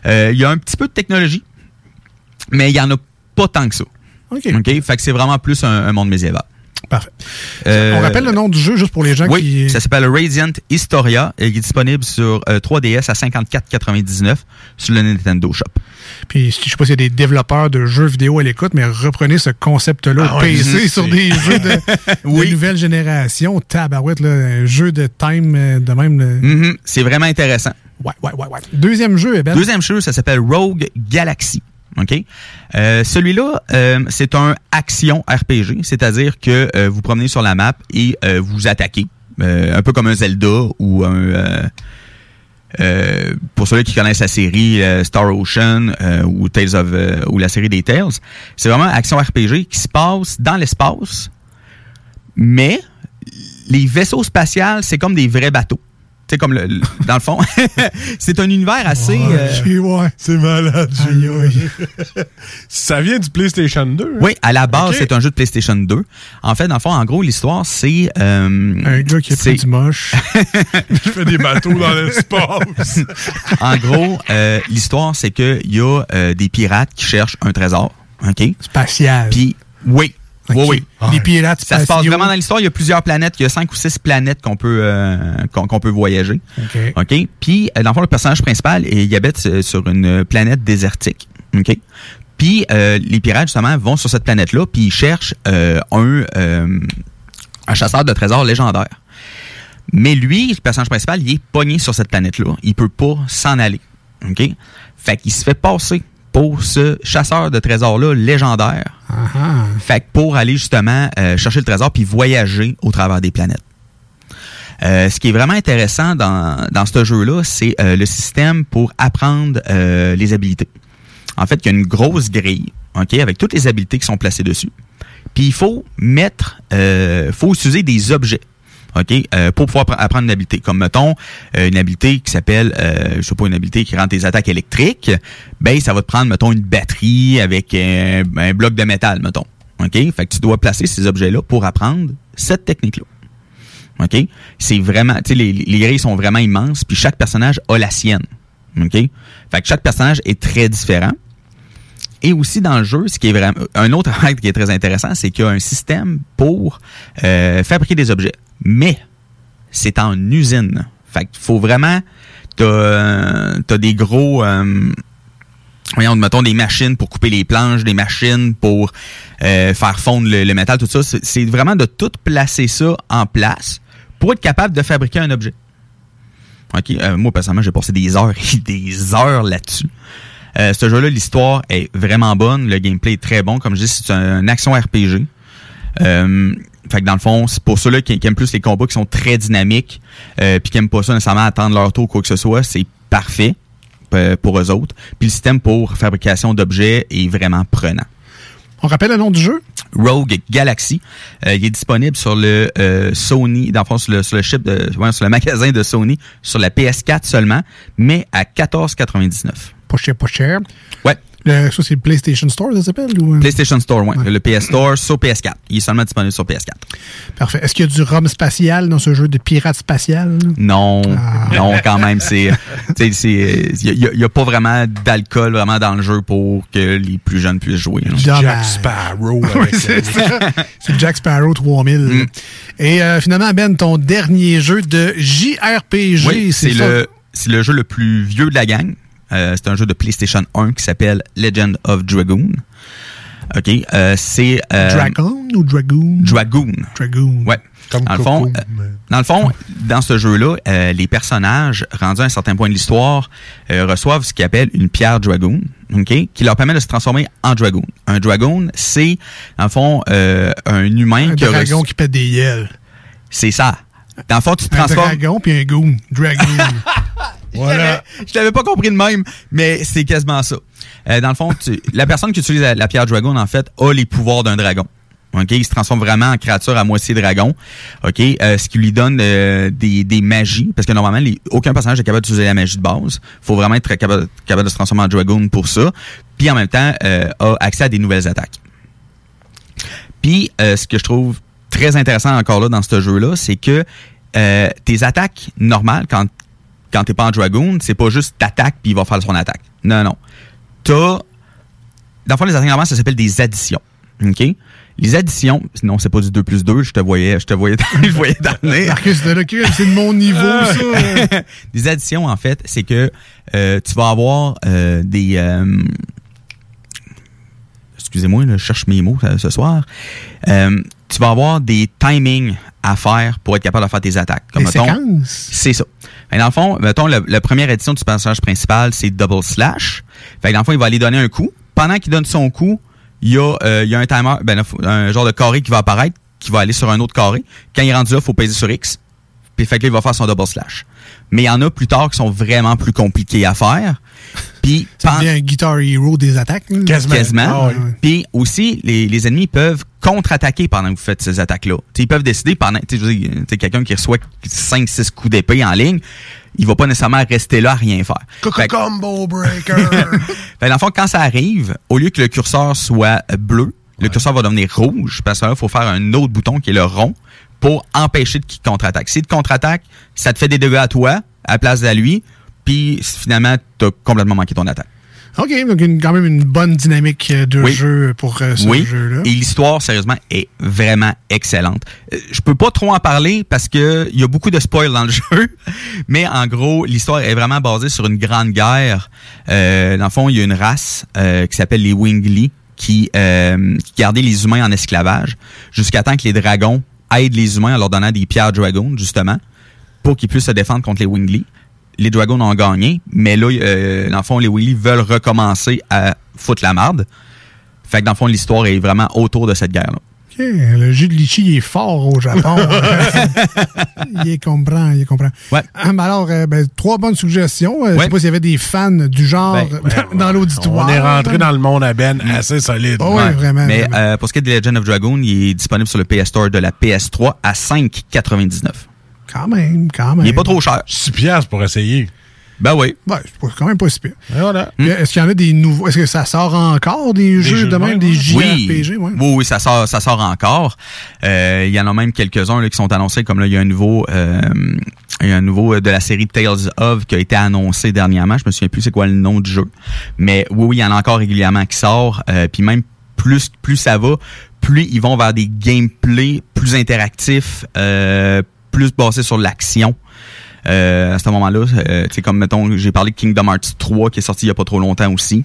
Euh, Il y a un petit peu de technologie, mais il y en a pas tant que ça. OK. OK? Fait que c'est vraiment plus un, un monde médiéval. Parfait. Euh, On rappelle le nom du jeu juste pour les gens oui, qui. ça s'appelle Radiant Historia et il est disponible sur euh, 3DS à 54,99 sur le Nintendo Shop. Puis je sais pas s'il y a des développeurs de jeux vidéo à l'écoute, mais reprenez ce concept-là Ah PC sur des jeux de, nouvelle génération. Tabarouette, là, un jeu de time euh, de même. Mhm, c'est vraiment intéressant. Ouais, ouais, ouais, ouais. Deuxième jeu, ben. Deuxième jeu, ça s'appelle Rogue Galaxy. OK? Euh, Celui-là, euh, c'est un action RPG, c'est-à-dire que euh, vous promenez sur la map et vous attaquez. Un peu comme un Zelda ou un... pour ceux qui connaissent la série Star Ocean ou Tales of ou la série des Tales, c'est vraiment action RPG qui se passe dans l'espace, mais les vaisseaux spatials, c'est comme des vrais bateaux. Tu sais, comme le, le- dans le fond, c'est un univers assez. euh, ouais. C'est malade. Ça vient du PlayStation 2. hein? Oui, à la base, c'est un jeu de PlayStation 2. En fait, dans le fond, en gros, l'histoire, c'est... euh, Un gars qui c'est- du moche. Je fais des bateaux dans l'espace. En gros, euh, l'histoire, c'est qu'il y a euh, des pirates qui cherchent un trésor. OK? Spatial. Puis, oui. Oui, oui. Les pirates Ça se passe vraiment dans l'histoire. Il y a plusieurs planètes. Il y a cinq ou six planètes qu'on peut euh, qu'on peut voyager. OK. OK? Puis, euh, dans le fond, le personnage principal, il habite euh, sur une planète désertique. OK? Puis, euh, les pirates, justement, vont sur cette planète-là, puis ils cherchent euh, un, un chasseur de trésors légendaire. Mais lui, le personnage principal, il est pogné sur cette planète-là. Il peut pas s'en aller. OK? Fait qu'il se fait passer pour ce chasseur de trésors-là légendaire. Ah, Fait que pour aller justement euh, chercher le trésor puis voyager au travers des planètes. Euh, ce qui est vraiment intéressant dans, dans ce jeu-là, c'est euh, le système pour apprendre les habilités. En fait, il y a une grosse grille, ok, avec toutes les habilités qui sont placées dessus. Puis il faut mettre, faut utiliser des objets, OK, euh, pour pouvoir appre- apprendre une habilité. Comme mettons, euh, une habilité qui s'appelle, euh, je sais pas, une habilité qui rend tes attaques électriques, ben ça va te prendre, mettons, une batterie avec un, un bloc de métal, mettons. OK? Fait que tu dois placer ces objets-là pour apprendre cette technique-là. OK? C'est vraiment, tu sais, les, les grilles sont vraiment immenses, puis chaque personnage a la sienne. OK? Fait que chaque personnage est très différent. Et aussi dans le jeu, ce qui est vraiment un autre aspect qui est très intéressant, c'est qu'il y a un système pour euh, fabriquer des objets. Mais c'est en usine. Fait qu'il faut vraiment t'as euh, t'as des gros euh, voyons, mettons des machines pour couper les planches, des machines pour euh, faire fondre le, métal, tout ça. C'est c'est vraiment de tout placer ça en place pour être capable de fabriquer un objet. OK, euh, moi personnellement, j'ai passé des heures et des heures là-dessus. Euh, ce jeu-là, l'histoire est vraiment bonne, le gameplay est très bon. Comme je dis, c'est un, action RPG. Euh, fait que dans le fond, c'est pour ceux-là qui, qui aiment plus les combats qui sont très dynamiques, euh, puis qui aiment pas ça nécessairement attendre leur tour ou quoi que ce soit, c'est parfait euh, pour eux autres. Puis le système pour fabrication d'objets est vraiment prenant. On rappelle le nom du jeu? Rogue Galaxy. Euh, il est disponible sur le euh, Sony, dans le fond, sur le, sur le chip de, ouais, sur le magasin de Sony, sur la PS4 seulement, mais à 14,99. Pas cher, pas cher. Ouais. Le, ça, c'est le PlayStation Store, ça s'appelle? Ou... euh? PlayStation Store, ouais. Le PS Store sur PS4. Il est seulement disponible sur PS4. Parfait. Est-ce qu'il y a du rhum spatial dans ce jeu de pirate spatial? Non, Ah. non, quand même, c'est, il y, a- pas vraiment d'alcool vraiment dans le jeu pour que les plus jeunes puissent jouer. Dommage. Sparrow Oui, c'est ça. ça. C'est Jack Sparrow 3000. Mm. Et euh, finalement, Ben, ton dernier jeu de JRPG, Oui, c'est ça? le, c'est le jeu le plus vieux de la gang. Euh, c'est un jeu de PlayStation 1 qui s'appelle Legend of Dragoon. OK, euh, c'est euh, Dragon ou Dragoon? Dragoon. Dragoon. Ouais. Comme dans le fond, Coco, euh, dans le fond, dans ce jeu-là, euh, les personnages rendus à un certain point de l'histoire euh, reçoivent ce qu'ils appellent une pierre Dragoon, ok, qui leur permet de se transformer en Dragoon. Un Dragoon, c'est dans le fond un humain Un qui dragon reçu- qui pète des ailes. C'est ça. Dans le fond, tu te Un transformes. dragon puis un goon. Dragoon. Voilà. Je l'avais pas compris de même, mais c'est quasiment ça. Euh, dans le fond, tu- la personne qui utilise la, la pierre dragon, en fait, a les pouvoirs d'un dragon. OK, il se transforme vraiment en créature à moitié dragon. OK, euh, ce qui lui donne euh, des, des magies parce que normalement les- aucun personnage est capable d'utiliser la magie de base. Faut vraiment être capable, capable de se transformer en dragon pour ça. Puis en même temps, a accès à des nouvelles attaques. Puis ce que je trouve très intéressant encore là dans ce jeu-là, c'est que euh, tes attaques normales quand quand t'es pas en dragoon, c'est pas juste t'attaques puis il va faire son attaque. Non non. T'as dans le fond les attaques normales ça s'appelle des additions. OK? Les additions, non, c'est pas du 2 plus 2, je te voyais, je te voyais, je voyais nez. Marcus de recul, c'est de mon niveau, ça. des additions, en fait, c'est que euh, tu vas avoir euh, des... euh, excusez-moi, je cherche mes mots ce soir. Tu vas avoir des timings à faire pour être capable de faire tes attaques. Des mettons- séquences? C'est ça. Que dans le fond, mettons, la première édition du personnage principal, c'est Double Slash. Fait que dans le fond, il va aller donner un coup. Pendant qu'il donne son coup, il y a, euh, il y a un timer, ben, un genre de carré qui va apparaître, qui va aller sur un autre carré. Quand il est rendu là, il faut peser sur X. Puis fait que là, il va faire son double slash. Mais il y en a plus tard qui sont vraiment plus compliqués à faire. Puis Ça devient un Guitar Hero des attaques. là. Quasiment. Ah ouais. Puis aussi, les, les ennemis peuvent contre-attaquer pendant que vous faites ces attaques-là. Ils peuvent décider pendant. tu sais, je veux dire, t'sais, quelqu'un qui reçoit 5-6 coups d'épée en ligne, il va pas nécessairement rester là à rien faire. Fait que- Combo Breaker. fait, dans le fond, quand ça arrive, au lieu que le curseur soit bleu, le curseur va devenir rouge parce que là, il faut faire un autre bouton qui est le rond pour empêcher de qu'il contre-attaque. Si te contre-attaque, ça te fait des dégâts à toi à la place de lui, puis finalement, tu as complètement manqué ton attaque. OK, donc une- quand même une bonne dynamique euh, de Oui. jeu pour euh, ce oui. jeu-là. Et l'histoire, sérieusement, est vraiment excellente. Euh, Je peux pas trop en parler parce que il y a beaucoup de spoils dans le jeu. Mais en gros, l'histoire est vraiment basée sur une grande guerre. Euh, dans le fond, il y a une race euh, qui s'appelle les Wingly qui, euh, qui gardait les humains en esclavage jusqu'à temps que les dragons aident les humains en leur donnant des pierres dragon, justement, pour qu'ils puissent se défendre contre les Wingly. Les dragons ont gagné, mais là, euh, dans le fond, les Wingly veulent recommencer à foutre la marde. Fait que dans le fond, l'histoire est vraiment autour de cette guerre-là. OK, le jus de litchi il est fort au Japon. il est comprend, il est comprend. Ouais. Ah, ben alors, euh, ben, trois bonnes suggestions. Euh, Je Ouais. sais pas s'il y avait des fans du genre Ben, dans, dans l'auditoire. On est rentré dans le monde à Ben assez solide. Oh, ouais, vraiment. Mais vraiment. euh, pour ce qui est de Legend of Dragoon, il est disponible sur le PS Store de la PS3 à 5,99. Quand même, quand même. Il est pas trop cher. 6 piastres pour essayer. Ben oui. Ouais, c'est pas- quand même pas si pire. Et voilà. Est-ce qu'il y en a des nouveaux? Est-ce que ça sort encore des, jeux, jeux de même, même, des Oui. JRPG? Ouais. oui, oui, ça sort, ça sort encore. Euh, Il y en a même quelques-uns là, qui sont annoncés, comme là, il y a un nouveau, euh, il y a un nouveau euh, de la série Tales of qui a été annoncé dernièrement. Je me souviens plus c'est quoi le nom du jeu, mais oui, oui, il y en a encore régulièrement qui sort. Euh, Puis même plus, plus ça va, plus ils vont vers des gameplays plus interactifs, euh, plus basés sur l'action. Euh, à ce moment-là, euh, tu sais, comme mettons, j'ai parlé de Kingdom Hearts 3 qui est sorti il y a pas trop longtemps aussi.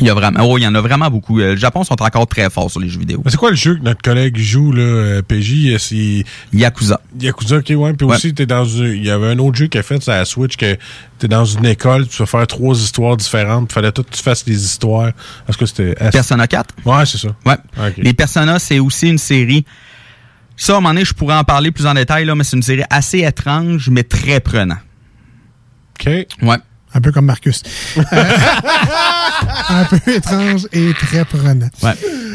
Il y a vraiment, oh, il y en a vraiment beaucoup. Euh, Le Japon sont encore très forts sur les jeux vidéo. Mais c'est quoi le jeu que notre collègue joue, là, PJ? C'est... Yakuza. Yakuza, ok, ouais. Puis Ouais. aussi, t'es dans une- il y avait un autre jeu qui a fait sur la Switch que t'es dans une école, tu vas faire trois histoires différentes. Il fallait tout que tu fasses les histoires. Est-ce que c'était. Persona 4? Ouais, c'est ça. Ouais. Ok. Les Persona, c'est aussi une série. Ça, à un moment donné, je pourrais en parler plus en détail, là, mais c'est une série assez étrange, mais très prenant. OK. Ouais. Un peu comme Marcus. Euh, un peu étrange et très prenant. Ouais.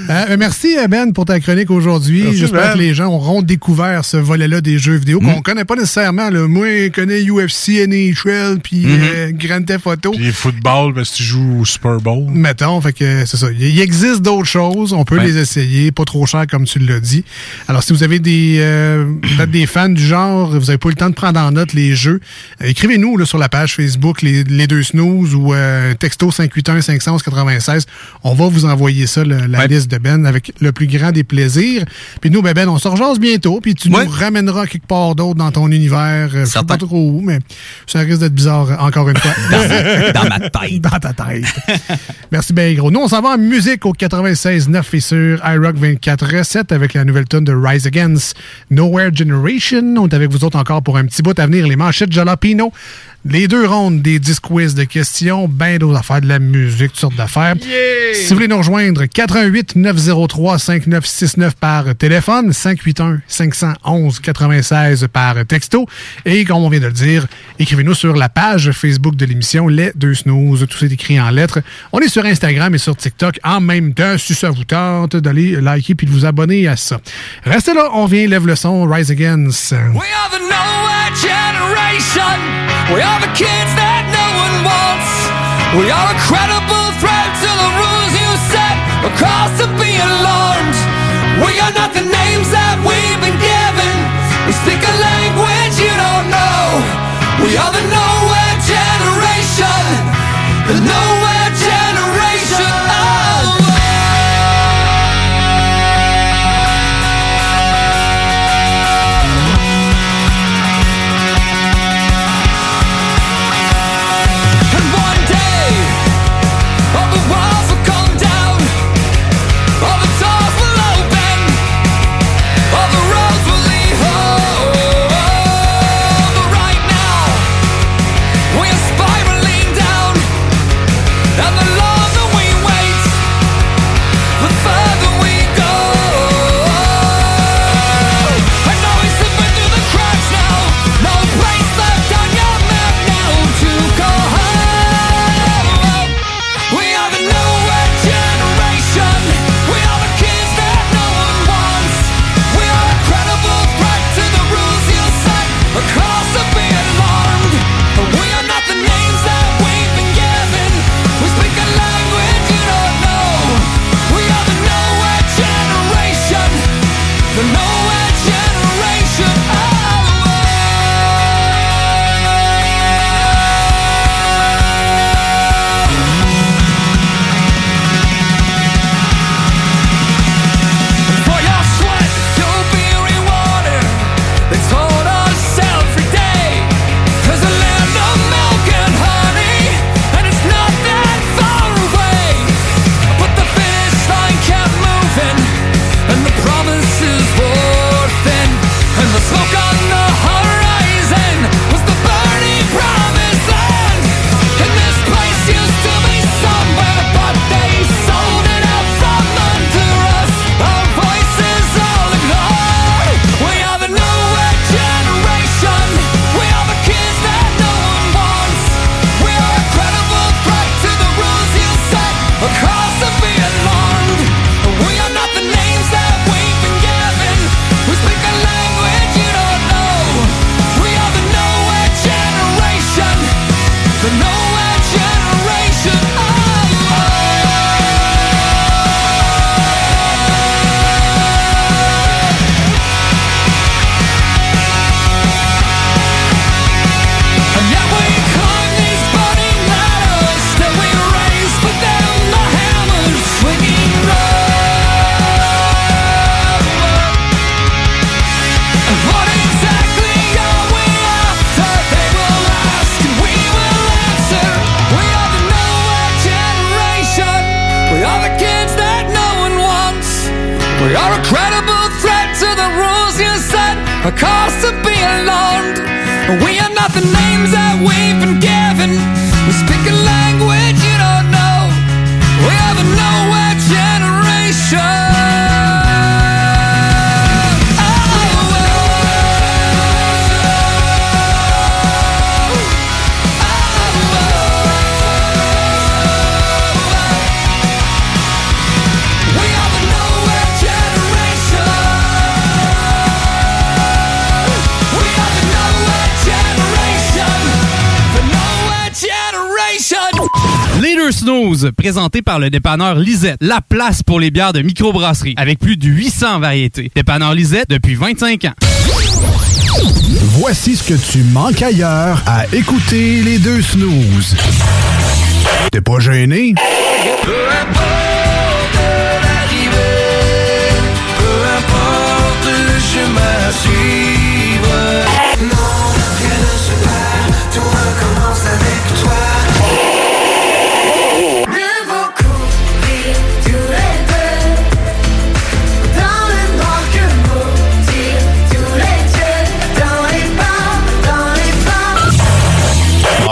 Euh, merci euh, Ben pour ta chronique aujourd'hui. J'espère Ben. que les gens auront découvert ce volet-là des jeux vidéo qu'on connaît pas nécessairement. Là. Moi, je connais UFC, NHL, puis Mhm. euh, Grand Theft Auto. Puis football, parce que tu joues au Super Bowl. Mettons, fait que c'est ça. Il existe d'autres choses, on peut Ouais. les essayer, pas trop cher comme tu l'as dit. Alors si vous avez des peut-être des fans du genre, vous avez pas eu le temps de prendre en note les jeux, écrivez-nous sur la page Facebook les, les deux snooze ou euh, texto 581 511 96. On va vous envoyer ça le- la liste de Ben avec le plus grand des plaisirs. Puis nous ben, Ben, on se rejase bientôt, puis tu nous ramèneras quelque part d'autre dans ton univers, euh, je sais pas trop où, mais ça risque d'être bizarre euh, encore une fois. Dans ma tête. Dans ta tête. Merci bien gros. Nous, on s'en va en musique au 96.9 et sur iRock 24.7 avec la nouvelle tune de Rise Against Nowhere Generation. On est avec vous autres encore pour un petit bout à venir. Les manchettes Jalapino. Les deux rondes des 10 quiz de questions, ben d'autres affaires, de la musique, toutes sortes d'affaires. Si vous voulez nous rejoindre, 88 903 5969 par téléphone, 581 511 96 par texto. Et comme on vient de le dire, écrivez-nous sur la page Facebook de l'émission Les Deux Snooze. Tout est écrit en lettres. On est sur Instagram et sur TikTok en même temps. Si ça vous tente d'aller liker puis de vous abonner à ça. Restez là, on vient, lève le son, Rise Against. We are the nowhere generation. We are the kids that no one wants. We are a credible threat to the rules you set. A cause to be alarmed. We are not the names that we've been given. We speak a language you don't know. We are the nowhere a cost of being loved. Snooze, présentés par le dépanneur Lisette, la place pour les bières de microbrasserie, avec plus de 800 variétés. Dépanneur Lisette depuis 25 ans. Voici ce que tu manques ailleurs à écouter les deux snooze. T'es pas gêné? Peu importe l'arrivée, peu importe le chemin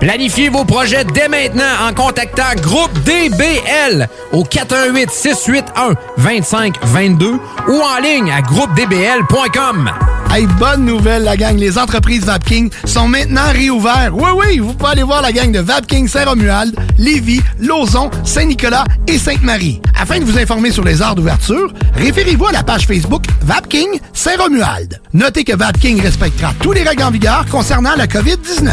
Planifiez vos projets dès maintenant en contactant Groupe DBL au 418 681 2522 ou en ligne à groupedbl.com. Hey, bonne nouvelle, la gang. Les entreprises Vapking sont maintenant réouvertes. Oui, oui, vous pouvez aller voir la gang de Vapking Saint-Romuald, Lévis, Lauson, Saint-Nicolas et Sainte-Marie. Afin de vous informer sur les heures d'ouverture, référez-vous à la page Facebook Vapking Saint-Romuald. Notez que Vapking respectera tous les règles en vigueur concernant la COVID-19.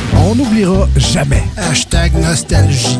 On n'oubliera jamais. Hashtag nostalgie.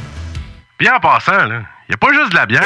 Bien en passant, là, y a pas juste de la bière.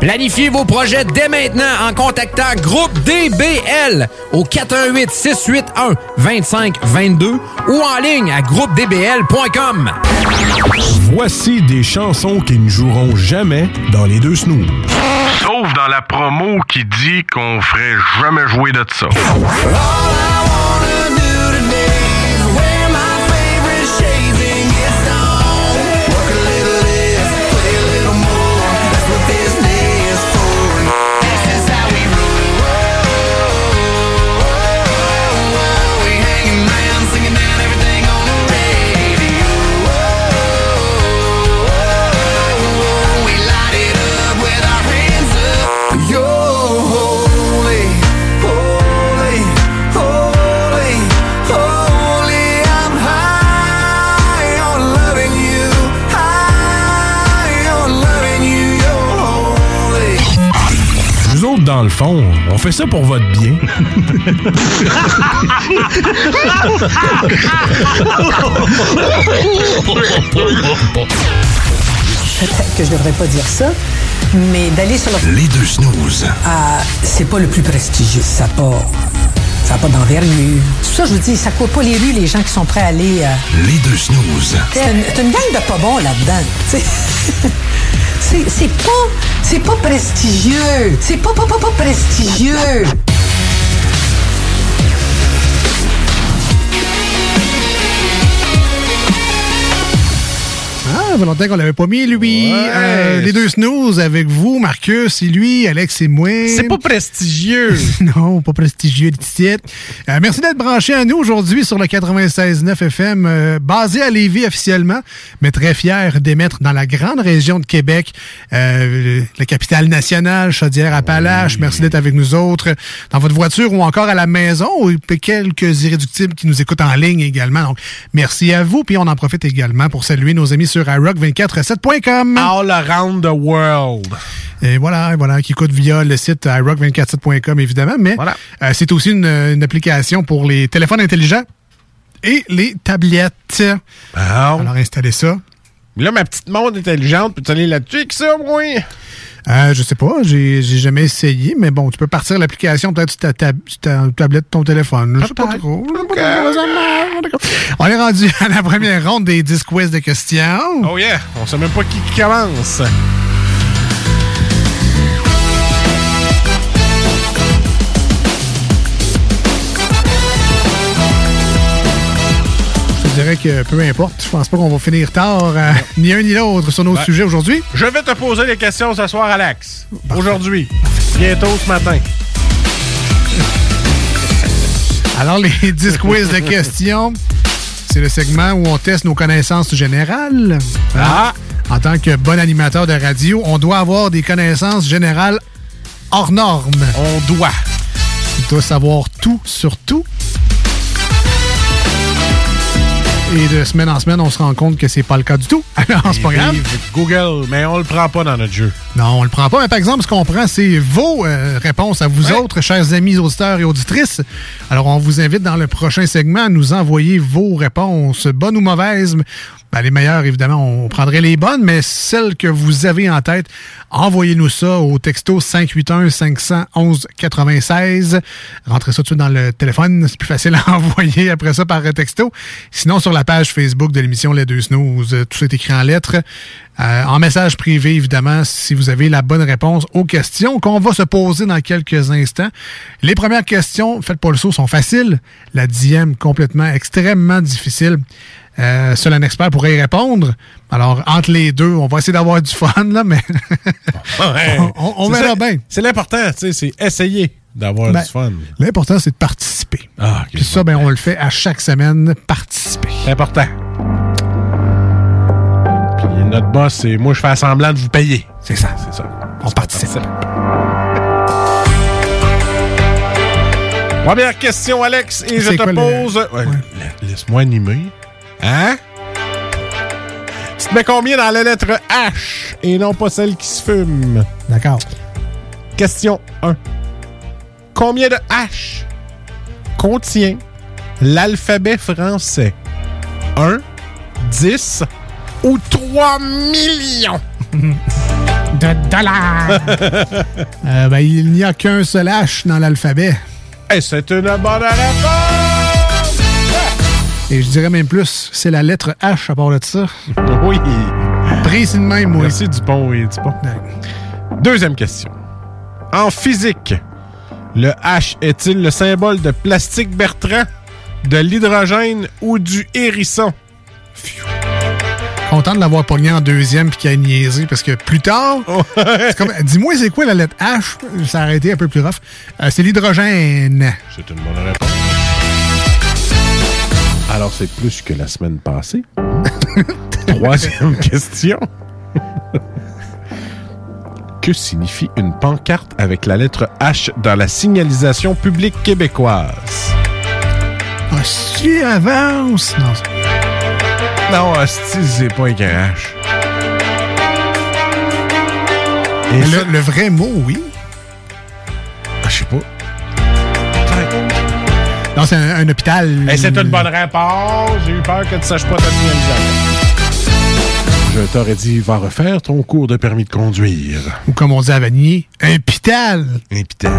Planifiez vos projets dès maintenant en contactant Groupe DBL au 418 681 2522 ou en ligne à groupedbl.com. Voici des chansons qui ne joueront jamais dans les deux snooze. Sauf dans la promo qui dit qu'on ferait jamais jouer de ça. Dans le fond, on fait ça pour votre bien. Peut-être que je devrais pas dire ça, mais d'aller sur le... Les deux snooze. Ah, c'est pas le plus prestigieux. Ça pas... Ça pas d'envergure. Ça, je vous dis, ça court pas les rues, les gens qui sont prêts à aller... euh, Les deux snooze. C'est une, gang de pas bons là-dedans. c'est pas... C'est pas prestigieux. C'est pas, pas, pas, pas prestigieux. Ah, fait longtemps qu'on l'avait pas mis, lui. Ouais. Euh, les deux snooze avec vous, Marcus et lui, Alex et moi. C'est pas prestigieux. non, pas prestigieux, titre. Euh, merci d'être branché à nous aujourd'hui sur le 96.9 FM, euh, basé à Lévis officiellement, mais très fier d'émettre dans la grande région de Québec, euh, la capitale nationale, Chaudière-Appalaches. Merci d'être avec nous autres dans votre voiture ou encore à la maison, ou quelques irréductibles qui nous écoutent en ligne également. Donc, merci à vous. Puis on en profite également pour saluer nos amis sur iRock247.com. All around the world. Et voilà, voilà, qui écoute via le site iRock247.com, évidemment. Mais euh, c'est aussi une, une application pour les téléphones intelligents et les tablettes. Alors, installez ça. Là, ma petite montre intelligente, peux-tu aller là-dessus avec ça, moi? Euh, je sais pas, j'ai jamais essayé, mais bon, tu peux partir l'application peut-être sur ta, tablette de ton téléphone. Je sais pas trop. On est rendu à la première ronde des 10 quiz de questions. Oh yeah, on sait même pas qui, qui commence. Dirais que peu importe, je pense pas qu'on va finir tard, euh, ni un ni l'autre, sur nos sujets aujourd'hui. Je vais te poser les questions ce soir, Alex. Aujourd'hui. Bientôt ce matin. Alors, les 10 quiz de questions, c'est le segment où on teste nos connaissances générales. Ah! En tant que bon animateur de radio, on doit avoir des connaissances générales hors normes. On doit. On doit savoir tout sur tout. Et de semaine en semaine, on se rend compte que c'est pas le cas du tout. Alors, c'est pas grave. Google, mais on le prend pas dans notre jeu. Non, on le prend pas. Mais par exemple, ce qu'on prend, c'est vos euh, réponses à vous autres, chers amis auditeurs et auditrices. Alors, on vous invite dans le prochain segment à nous envoyer vos réponses, bonnes ou mauvaises. Ben, les meilleures, évidemment, on prendrait les bonnes, mais celles que vous avez en tête, envoyez-nous ça au texto 581-511-96. Rentrez ça tout de suite dans le téléphone. C'est plus facile à envoyer après ça par texto. Sinon, sur la page Facebook de l'émission Les Deux Snooze, euh, tout est écrit en lettres. Euh, en message privé, évidemment, si vous avez la bonne réponse aux questions qu'on va se poser dans quelques instants. Les premières questions, faites pas le saut, sont faciles. La dixième, complètement, extrêmement difficile. Euh, seul un expert pourrait y répondre. Alors, entre les deux, on va essayer d'avoir du fun, là, mais on, on- on verra ça- bien. C'est l'important, tu sais, c'est essayer d'avoir Ben, du fun. L'important, c'est de participer. Ah, Puis ça, ben, on le fait à chaque semaine, participer. C'est important. Puis notre boss, c'est moi, je fais semblant de vous payer. C'est ça. C'est ça. On participe. Première question, Alex, et je te quoi le- pose. Ouais, Laisse-moi animer. Hein? Tu te mets combien dans la lettre H et non pas celle qui se fume? D'accord. Question 1. Combien de H contient l'alphabet français? 1, 10 ou 3 millions? de dollars. Euh, ben, il n'y a qu'un seul H dans l'alphabet. Et c'est une bonne réponse! Et je dirais même plus, c'est la lettre H à part de ça. Oui. Précis de même, oui. Merci Dupont et Dupont. Deuxième question. En physique, le H est-il le symbole de plastique Bertrand, de l'hydrogène ou du hérisson? Content de l'avoir pogné en deuxième puis qu'il a niaisé parce que plus tard, dis-moi c'est quoi la lettre H? Ça a été un peu plus rough. Euh, c'est l'hydrogène. C'est une bonne réponse. Alors, c'est plus que la semaine passée. Troisième question. que signifie une pancarte avec la lettre H dans la signalisation publique québécoise? Ah, si avance! Non, Non, hostie, c'est pas un H. Et le, le vrai mot, oui. Ah, je sais pas. Non, c'est un, un hôpital. Et c'est une bonne réponse. J'ai eu peur que tu saches pas ta signalisation. Je t'aurais dit, va refaire ton cours de permis de conduire. Ou comme on dit à Vanier, un pital. Un pital.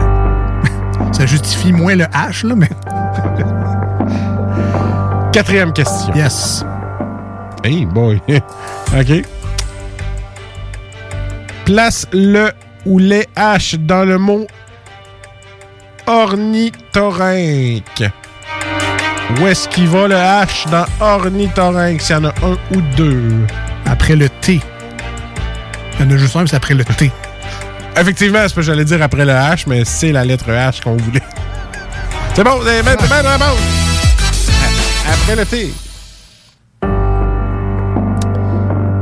Ça justifie moins le H, là, mais. Quatrième question. Yes. Hey boy. OK. Place le ou les H dans le mot ornithorynque. Où est-ce qu'il va le H dans ornithorynque? S'il y en a un ou deux. après le T. Il y en a juste un, mais c'est après le T. Effectivement, c'est ce que j'allais dire après le H, mais c'est la lettre H qu'on voulait. C'est bon, c'est bien, c'est bon. Après le T.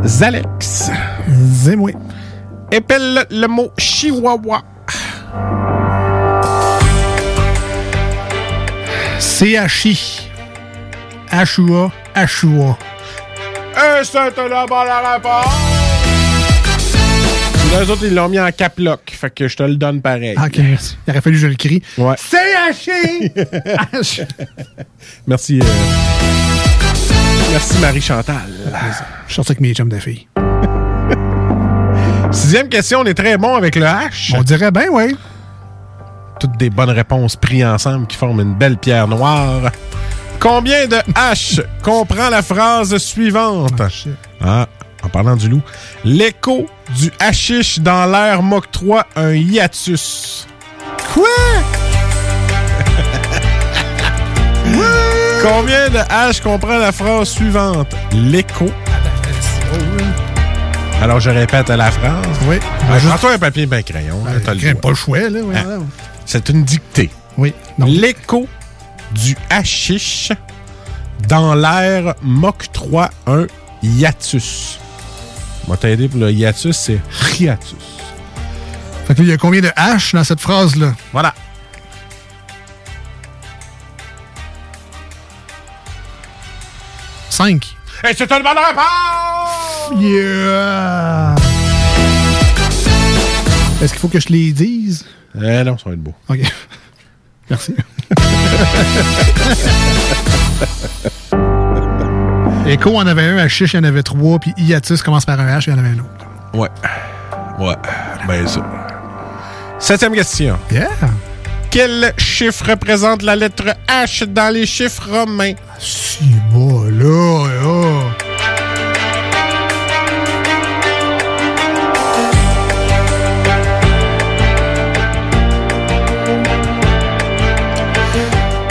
Zalex. Zémoué. Épelle le mot chihuahua. CHI. Ashua. Ashua. Et c'est la bonne réponse. Les autres, ils l'ont mis en cap lock. Fait que je te le donne pareil. Ah, ok, merci. Il aurait fallu que je le crie. Ouais. CHI. Merci. euh, Merci Marie-Chantal. Je sortais avec mes chums de filles. Sixième question, on est très bon avec le H. On dirait bien, oui. Toutes des bonnes réponses prises ensemble qui forment une belle pierre noire. Combien de H comprend la phrase suivante? Ah, en parlant du loup. L'écho du hashish dans l'air m'octroie un hiatus. Quoi? Combien de H comprend la phrase suivante? L'écho. Alors, je répète la phrase. Oui. Euh, Prends-toi un papier et un crayon. là, le droit. pas le choix, là. Ah. C'est une dictée. Oui. L'écho du hashish dans l'air m'octroie un hiatus. On va t'aider pour le hiatus, c'est hiatus. Fait que là, il y a combien de H dans cette phrase-là? Voilà. Cinq. Et c'est une bonne réponse! Yeah! Est-ce qu'il faut que je les dise? Eh non, ça va être beau. OK. Merci. Echo en avait un, Hachiche, il y en avait trois, puis Iatus commence par un H, il y en avait un autre. Ouais. Ouais. Ben ça. Septième question. Yeah! Quel chiffre représente la lettre H dans les chiffres romains? Si, bon, là, là. «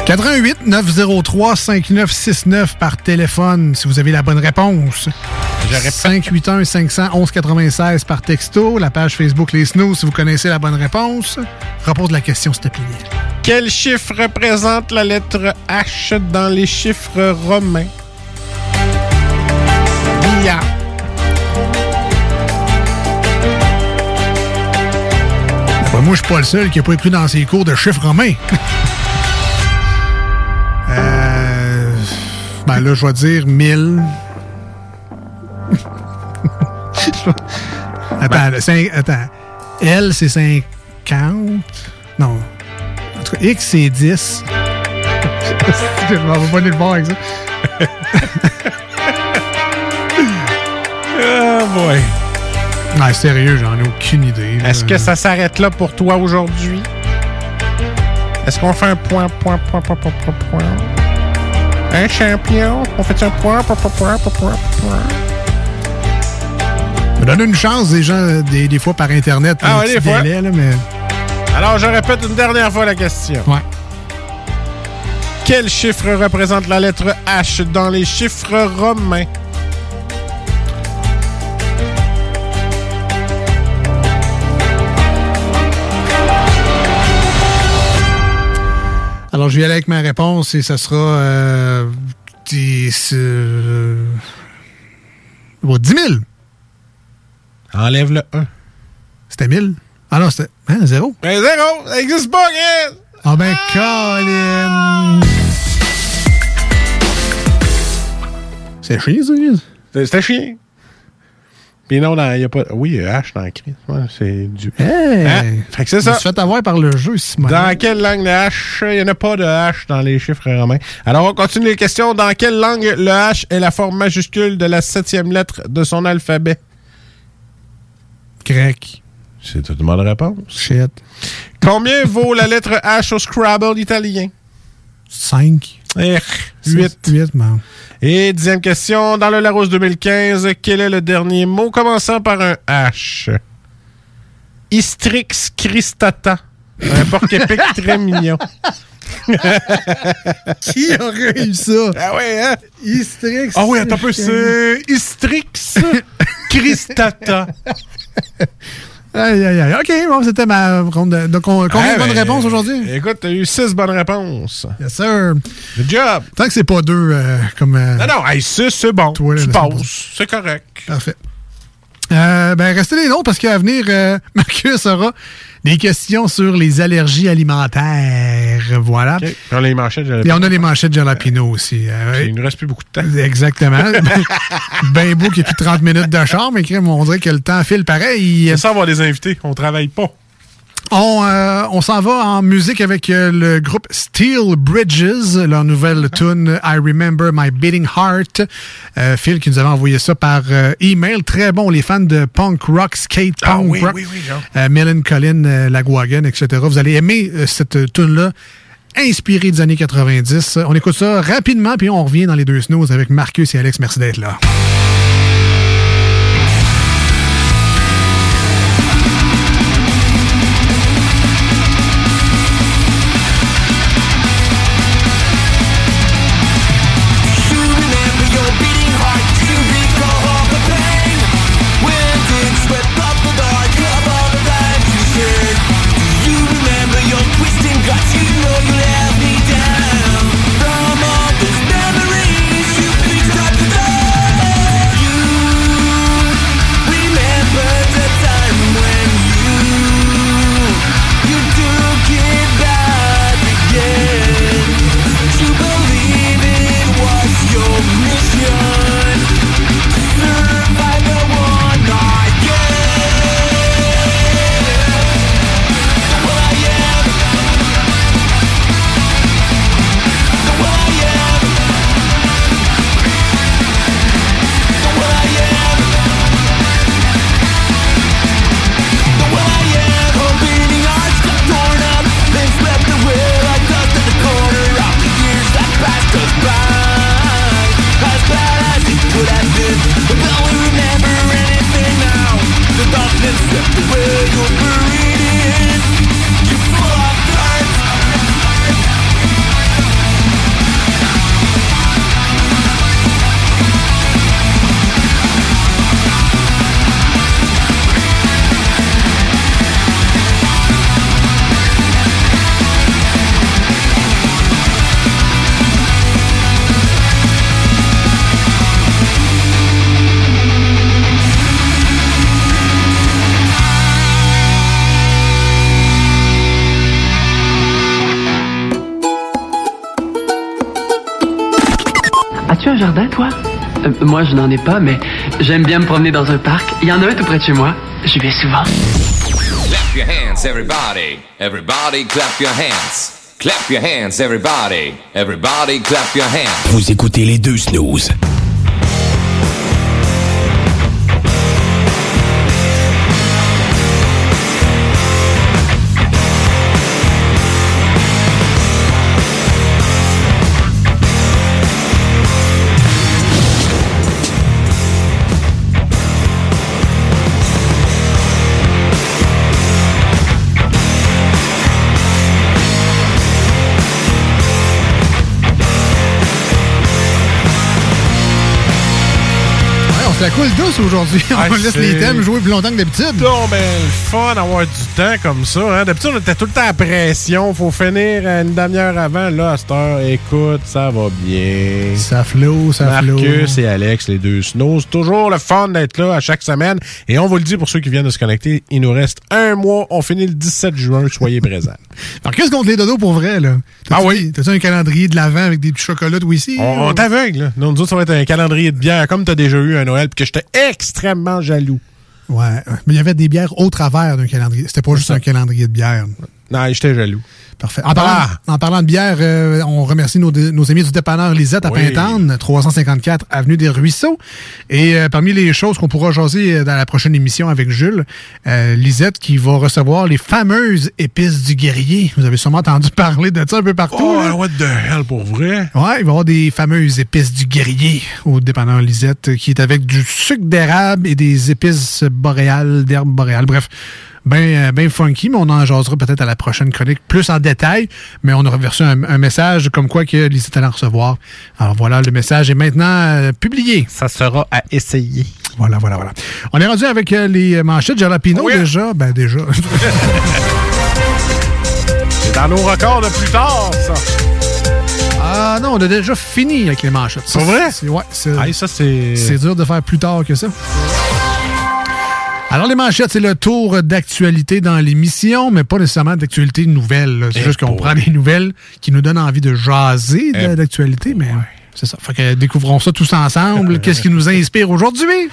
88 903 5969 par téléphone si vous avez la bonne réponse. 581 511 96 par texto. La page Facebook Les Snooze si vous connaissez la bonne réponse. Repose la question, s'il te plaît. Quel chiffre représente la lettre H dans les chiffres romains? Bia. Ben, moi, je suis pas le seul qui n'a pas écrit dans ses cours de chiffres romains. ben là, je vais dire 1000. attends, le cinq- attends. L, c'est 50. Non. En tout cas, X, c'est 10. je m'en vais pas nulle part avec ça. Ah, boy. Ouais, sérieux, j'en ai aucune idée. Est-ce que ça s'arrête là pour toi aujourd'hui? Est-ce qu'on fait un point, point, point, point, point, point, point? Un champion? On fait un point, point, point, point, donne une chance des gens, des, des fois par Internet. Ah petit des fois. délai, là, mais... Alors, je répète une dernière fois la question. Ouais. Quel chiffre représente la lettre H dans les chiffres romains? Alors, je vais aller avec ma réponse et ça sera euh, 10, euh, bon, 10 000. Enlève le 1. C'était 1000? Ah non, c'était hein, zéro. Ben zéro! Ça n'existe pas, Chris! Ah ben, Colin! C'est chiant, ça, C'était chien. Puis non, il n'y a pas. Oui, il y a H dans Chris. Ouais, c'est du. Hey! Hein? Fait que c'est Je ça. suis fait avoir par le jeu, Simon. Dans quelle langue le H? Il n'y en a pas de H dans les chiffres romains. Alors, on continue les questions. Dans quelle langue le H est la forme majuscule de la septième lettre de son alphabet? Grec. C'est une bonne réponse. Shit. Combien vaut la lettre H au Scrabble italien? 5. 8. 8, man. Et dixième question. Dans le Larousse 2015, quel est le dernier mot commençant par un H? Istrix cristata. Un porc-épic très mignon. Qui aurait eu ça? Ah ouais, hein? Hystrix. Ah oui, attends un peu, c'est Hystrix Christata. Aïe, aïe, aïe. OK, bon, c'était ma ronde. de- Donc, on- combien Ah, de bonnes ben, réponses aujourd'hui? Écoute, t'as eu 6 bonnes réponses. Yes, sir. Good job. Tant que c'est pas deux, euh, comme. euh, Non, non, hey, 6, c'est bon. Toi, là, tu passes. C'est correct. Parfait. Euh, ben, restez les nôtres parce qu'à venir, euh, Marcus aura des questions sur les allergies alimentaires. Voilà. Puis on a les manchettes de Et on a les manchettes de Jalapino aussi. Euh, Il ne reste plus beaucoup de temps. Exactement. ben beau qu'il y ait plus de 30 minutes de char, mais on dirait que le temps file pareil. C'est ça avoir des invités. On travaille pas. On, euh, on s'en va en musique avec euh, le groupe Steel Bridges, leur nouvelle tune I Remember My Beating Heart. Euh, Phil qui nous avait envoyé ça par email. Très bon, les fans de punk rock, skate punk Ah oui, rock, oui, Colin, euh, Lagwagon, etc. Vous allez aimer cette tune-là. Inspirée des années 90. On écoute ça rapidement, puis on revient dans les deux snows avec Marcus et Alex. Merci d'être là. Un jardin, toi? Euh, Moi, je n'en ai pas, mais j'aime bien me promener dans un parc. Il y en a un tout près de chez moi. J'y vais souvent. Clap your hands, everybody. Everybody clap your hands. Clap your hands, everybody. Everybody clap your hands. Vous écoutez les deux snooze. La coule douce aujourd'hui. On Ah, laisse les thèmes jouer plus longtemps que d'habitude. Non, ben, le fun d'avoir du temps comme ça. Hein? D'habitude, on était tout le temps à pression. Faut finir une demi-heure avant. Là, à cette heure, écoute, ça va bien. Ça flow, ça flow. Marcus et Alex, les deux snows. Toujours le fun d'être là à chaque semaine. Et on vous le dit pour ceux qui viennent de se connecter, il nous reste un mois. On finit le 17 juin. Soyez présents. Marcus contre les dodos pour vrai, là. Ah oui? T'as-tu un calendrier de l'avant avec des petits chocolats, ici? On, on t'aveugle, là. Nous, nous autres, ça va être un calendrier de bière comme tu as déjà eu un Noël, que j'étais extrêmement jaloux. Ouais. Mais il y avait des bières au travers d'un calendrier. C'était pas juste un calendrier de bière. Non, j'étais jaloux. Parfait. En parlant, Ah! en parlant de bière, euh, on remercie nos, nos amis du dépanneur Lisette à Oui. Pintante, 354 Avenue des Ruisseaux. Et euh, parmi les choses qu'on pourra jaser euh, dans la prochaine émission avec Jules, euh, Lisette qui va recevoir les fameuses épices du guerrier. Vous avez sûrement entendu parler de ça un peu partout. Oh, what the hell, pour vrai? Ouais, il va y avoir des fameuses épices du guerrier au dépanneur Lisette, qui est avec du sucre d'érable et des épices boréales, d'herbes boréales. Bref, bien ben funky, mais on en jasera peut-être à la prochaine chronique plus en détail. Mais on a reçu un, un message comme quoi que Lisa allait en recevoir. Alors voilà, le message est maintenant euh, publié. Ça sera à essayer. Voilà, voilà, voilà. On est rendu avec euh, les manchettes Jalapino Oui. déjà. Ben déjà. C'est dans nos records de plus tard, ça. ah non, on a déjà fini avec les manchettes. C'est vrai? Ouais, c'est, Hey, ça, c'est. c'est dur de faire plus tard que ça. Alors, les manchettes, c'est le tour d'actualité dans l'émission, mais pas nécessairement d'actualité nouvelle. C'est Eh juste qu'on prend des nouvelles qui nous donnent envie de jaser Eh d'actualité, mais c'est ça. Fait que découvrons ça tous ensemble. Qu'est-ce qui nous inspire aujourd'hui?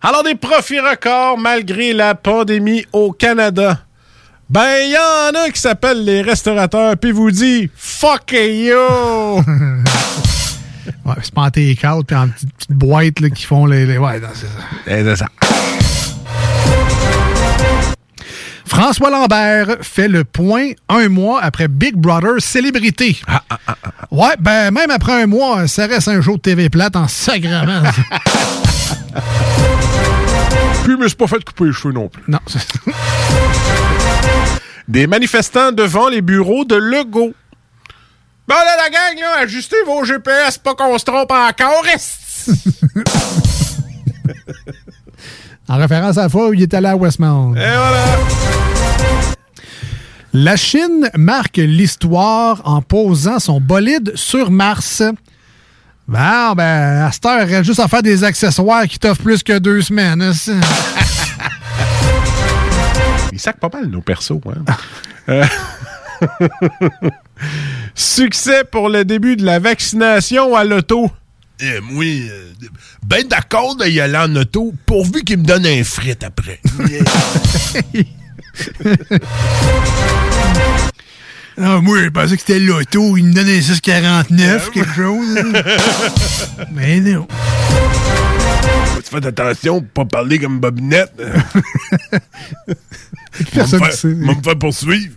Alors, des profits records malgré la pandémie au Canada. Ben, il y en a qui s'appellent les restaurateurs, puis vous dit fuck you! Ouais, c'est pas en take-out, puis en petite, petite boîte là, qui font les. les- Ouais, c'est ça. Eh, c'est ça. François Lambert fait le point un mois après Big Brother Célébrité. Ah, Ouais, ben même après un mois, ça reste un show de TV plate en sacrament. Puis, je me suis pas fait couper les cheveux non plus. non, Des manifestants devant les bureaux de Legault. Ben là, la gang, là, ajustez vos GPS, pas qu'on se trompe encore. en référence à la fois où il est allé à Westmount. Et voilà. La Chine marque l'histoire en posant son bolide sur Mars. Bon, ben, à cette heure, il reste juste à faire des accessoires qui t'offrent plus que deux semaines. hein. Ils sacent pas mal nos persos. Hein? Euh, Succès pour le début de la vaccination à l'auto. Eh, moi, euh, ben d'accord d'y aller en auto, pourvu qu'il me donne un frit après. Ah, moi, je pensais que c'était l'auto. Il me donnait un 649, quelque chose. Mais non. Faut tu faire attention pour pas parler comme Bobinette. Personne ne sait. va me faire poursuivre.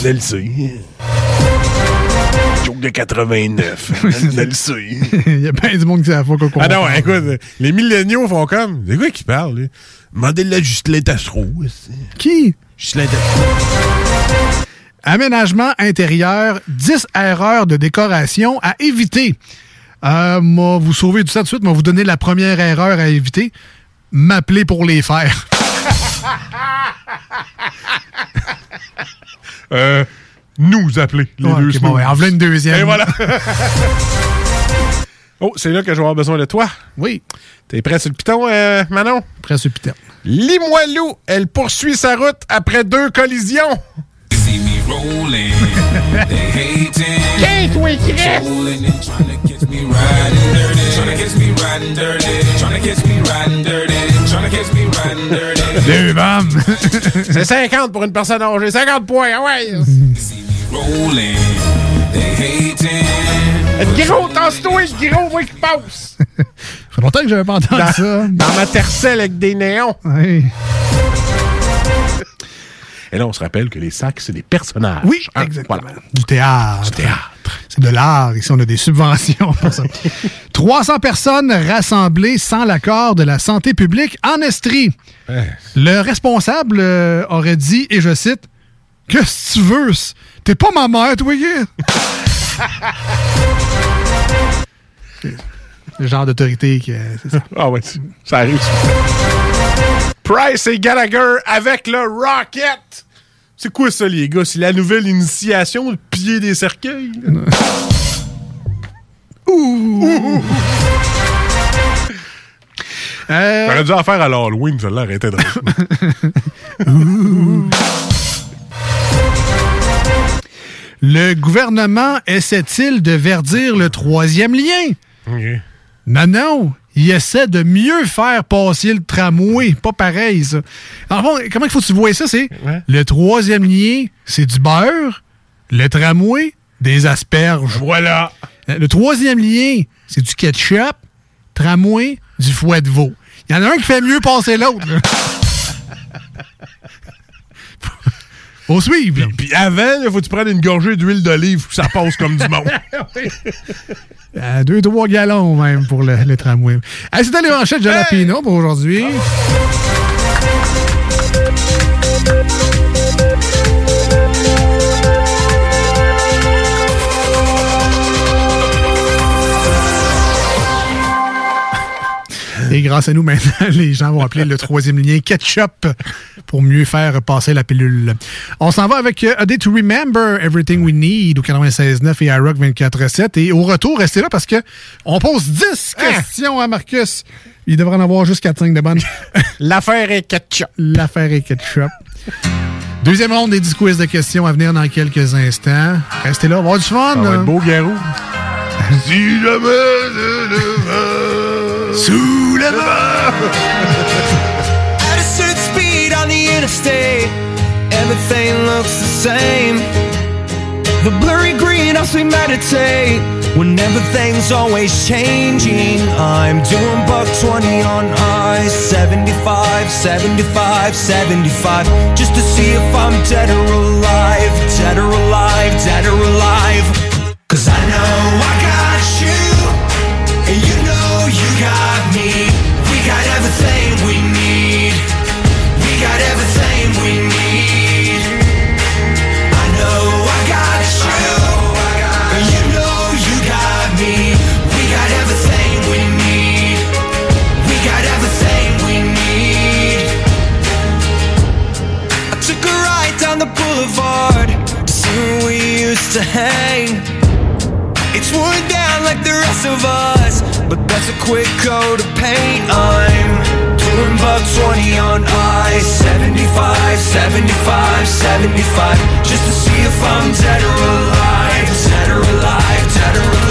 Je le. Joke de 89. Je le sais. Il y a bien du monde qui sait pas quoi Ah non, comprendre. écoute, les milléniaux font comme. C'est quoi qui parle, lui? Demandez-le à Justin Tassereau. Qui? Justin Tassereau. Aménagement intérieur, 10 erreurs de décoration à éviter. Euh, moi, vous sauvez tout ça tout de suite, moi, vous donner la première erreur à éviter. M'appeler pour les faire. Euh, nous appeler, les Ouais, deux ok, bon, ouais, en voilà une deuxième. Et voilà. oh, c'est là que je vais avoir besoin de toi. Oui. T'es prêt sur le piton, euh, Manon? Prêt sur le piton. Limoilou, elle poursuit sa route après deux collisions. Deux. C'est 50 pour une personne âgée. 50 points, ah ouais. Gros, tasse-toi, gros, moi qui passe. Ça fait longtemps que j'avais pas entendu Dans, ça. dans ma tercelle avec des néons. Oui. Et là, on se rappelle que les sacs, c'est des personnages. Oui, Hein? exactement. Voilà. Du théâtre. Du théâtre. C'est de l'art. Ici, on a des subventions pour ça. 300 personnes rassemblées sans l'accord de la santé publique en Estrie. Le responsable euh, aurait dit, et je cite, Qu'est-ce que tu veux? T'es pas ma mère, toi? Le genre d'autorité qui. euh, ça. Ah ouais, ça arrive. Price et Gallagher avec le Rocket. C'est quoi ça, les gars? C'est la nouvelle initiation de piller des cercueils? là? Ouh! Euh, J'aurais dû en faire à l'Halloween, ça l'arrêtait de Le gouvernement essaie-t-il de verdir le troisième lien? Non, non. Il essaie de mieux faire passer le tramway. Pas pareil, ça. En fond, comment il faut que tu vois ça? C'est le troisième lien, c'est du beurre. Le tramway, des asperges. Voilà. Le troisième lien, c'est du ketchup. Tramway, du fouet de veau. Il y en a un qui fait mieux passer l'autre. Faut suivre. Puis avant, il faut que tu prennes une gorgée d'huile d'olive pour que ça passe comme du monde. À deux, trois gallons même pour le, le tramway. Hey, C'était les manchettes de Jalapino pour aujourd'hui. Et grâce à nous, maintenant, les gens vont appeler le troisième lien ketchup pour mieux faire passer la pilule. On s'en va avec euh, A Day to Remember Everything We Need au 96.9 et iRock 24.7. Et au retour, restez là parce que on pose 10 questions à Marcus. Il devrait en avoir juste 4-5 de bonnes. L'affaire est ketchup. L'affaire est ketchup. Deuxième ronde des 10 quiz de questions à venir dans quelques instants. Restez là, on va avoir du fun. Ça va être beau, Garou. Si jamais sous vent. At a certain speed on the interstate, everything looks the same. The blurry green helps me meditate when everything's always changing. I'm doing buck 20 on I 75, 75, 75, just to see if I'm dead or alive, dead or alive, dead or alive. Cause I know I got quick coat of paint. I'm doing buck 20 on I 75, 75, 75, just to see if I'm dead or alive, dead or alive, dead or alive.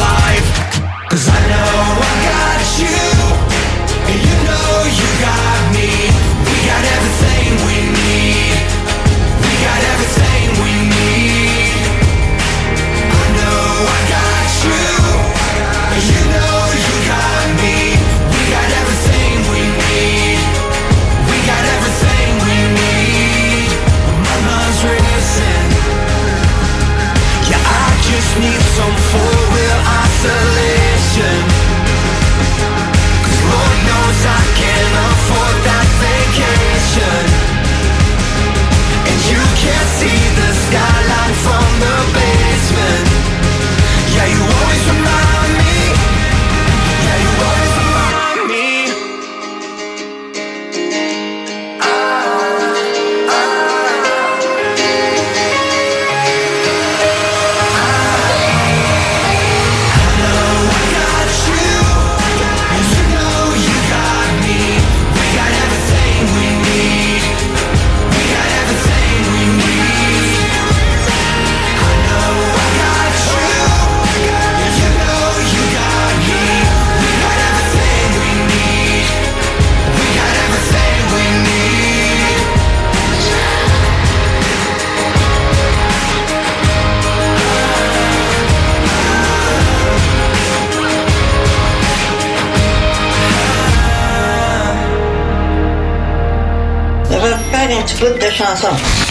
Bout de chanson,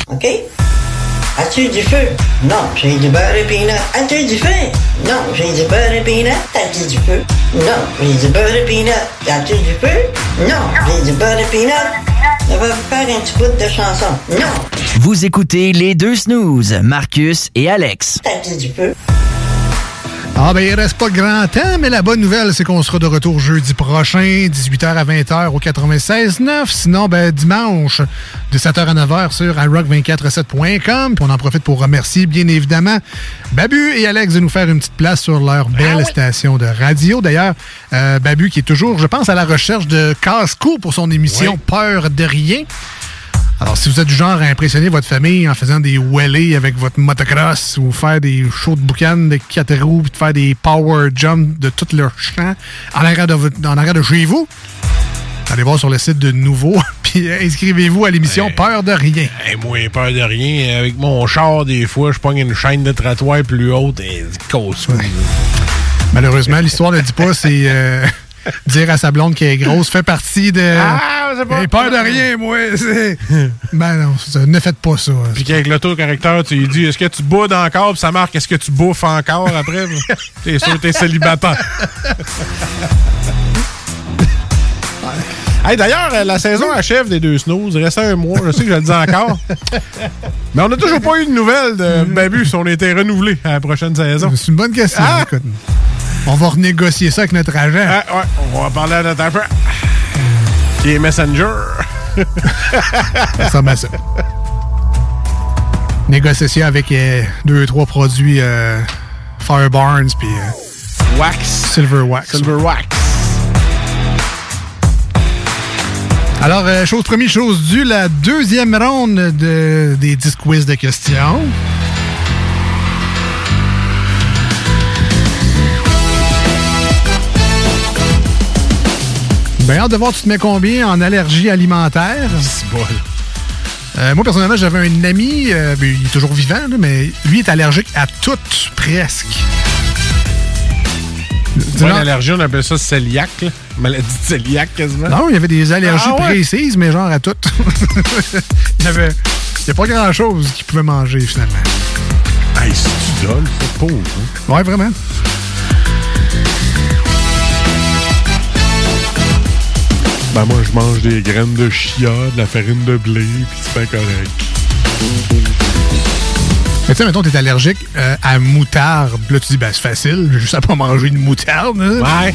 OK? As-tu du feu? Non, j'ai du beurre et peanut. As-tu du feu? Non, j'ai du beurre et peanut. As-tu du feu? Non, j'ai du beurre et peanut. As-tu du feu? Non, j'ai du beurre et peanut. Je vais faire un petit bout de chanson. Non, Vous écoutez les deux snooze, Marcus et Alex. as-tu du feu? Ah ben il reste pas grand temps, mais la bonne nouvelle, c'est qu'on sera de retour jeudi prochain, 18h à 20h au 96.9. Sinon, ben dimanche, de 7h à 9h sur iRock247.com. Puis on en profite pour remercier, bien évidemment, Babu et Alex de nous faire une petite place sur leur belle station de radio. D'ailleurs, euh, Babu qui est toujours, je pense, à la recherche de casse-cou pour son émission Peur de rien. Alors, si vous êtes du genre à impressionner votre famille en faisant des wheelies avec votre motocross ou faire des shows de boucan de 4 roues puis de faire des power jumps de tout leur champ en arrière de, en arrière de chez vous, allez voir sur le site de Nouveau puis inscrivez-vous à l'émission Peur de rien. Hey, moi, peur de rien. Avec mon char, des fois, je pogne une chaîne de trottoir plus haute et cause. Malheureusement, l'histoire ne dit pas, c'est euh, dire à sa blonde qu'elle est grosse fait partie de. Ah, c'est pas- peur de rien, moi. c'est- ben non, ça- ne faites pas ça. Puis qu'avec l'autocorrecteur, tu lui dis est-ce que tu boudes encore? Puis ça marque est-ce que tu bouffes encore après? T'es sûr que t'es célibataire. Hey, D'ailleurs, euh, la saison achève des deux snooze. Il restait un mois. Je sais que je le dis encore. Mais on n'a toujours pas eu de nouvelles de Babu si on était renouvelé à la prochaine saison. C'est une bonne question. Ah! écoute. On va renégocier ça avec notre agent. Ah, ouais, on va parler à notre agent. Qui est Messenger. Ça ressemble à ça. Négociation avec euh, deux, trois produits euh, Fire Barnes puis euh, Wax. Silver Wax. Silver Wax. Alors, euh, chose première, chose due, la deuxième ronde de, des 10 quiz de questions. Ben, hâte de voir, tu te mets combien en allergie alimentaire? Euh, moi, personnellement, j'avais un ami, euh, ben, il est toujours vivant, là, mais lui est allergique à tout, presque. Moi, l'allergie, on appelle ça celiac. là. Maladie de celiac, quasiment. Non, il y avait des allergies Ah ouais? précises, mais genre à toutes. il y avait a pas grand-chose qu'il pouvait manger, finalement. Hey, c'est du dol, c'est pauvre. hein? Ouais, vraiment. Ben, moi, je mange des graines de chia, de la farine de blé, puis c'est pas correct. Mais tu sais, mettons, t'es allergique euh, à moutarde. Là, tu dis, ben, c'est facile, j'ai juste à pas manger de moutarde. hein. Ouais.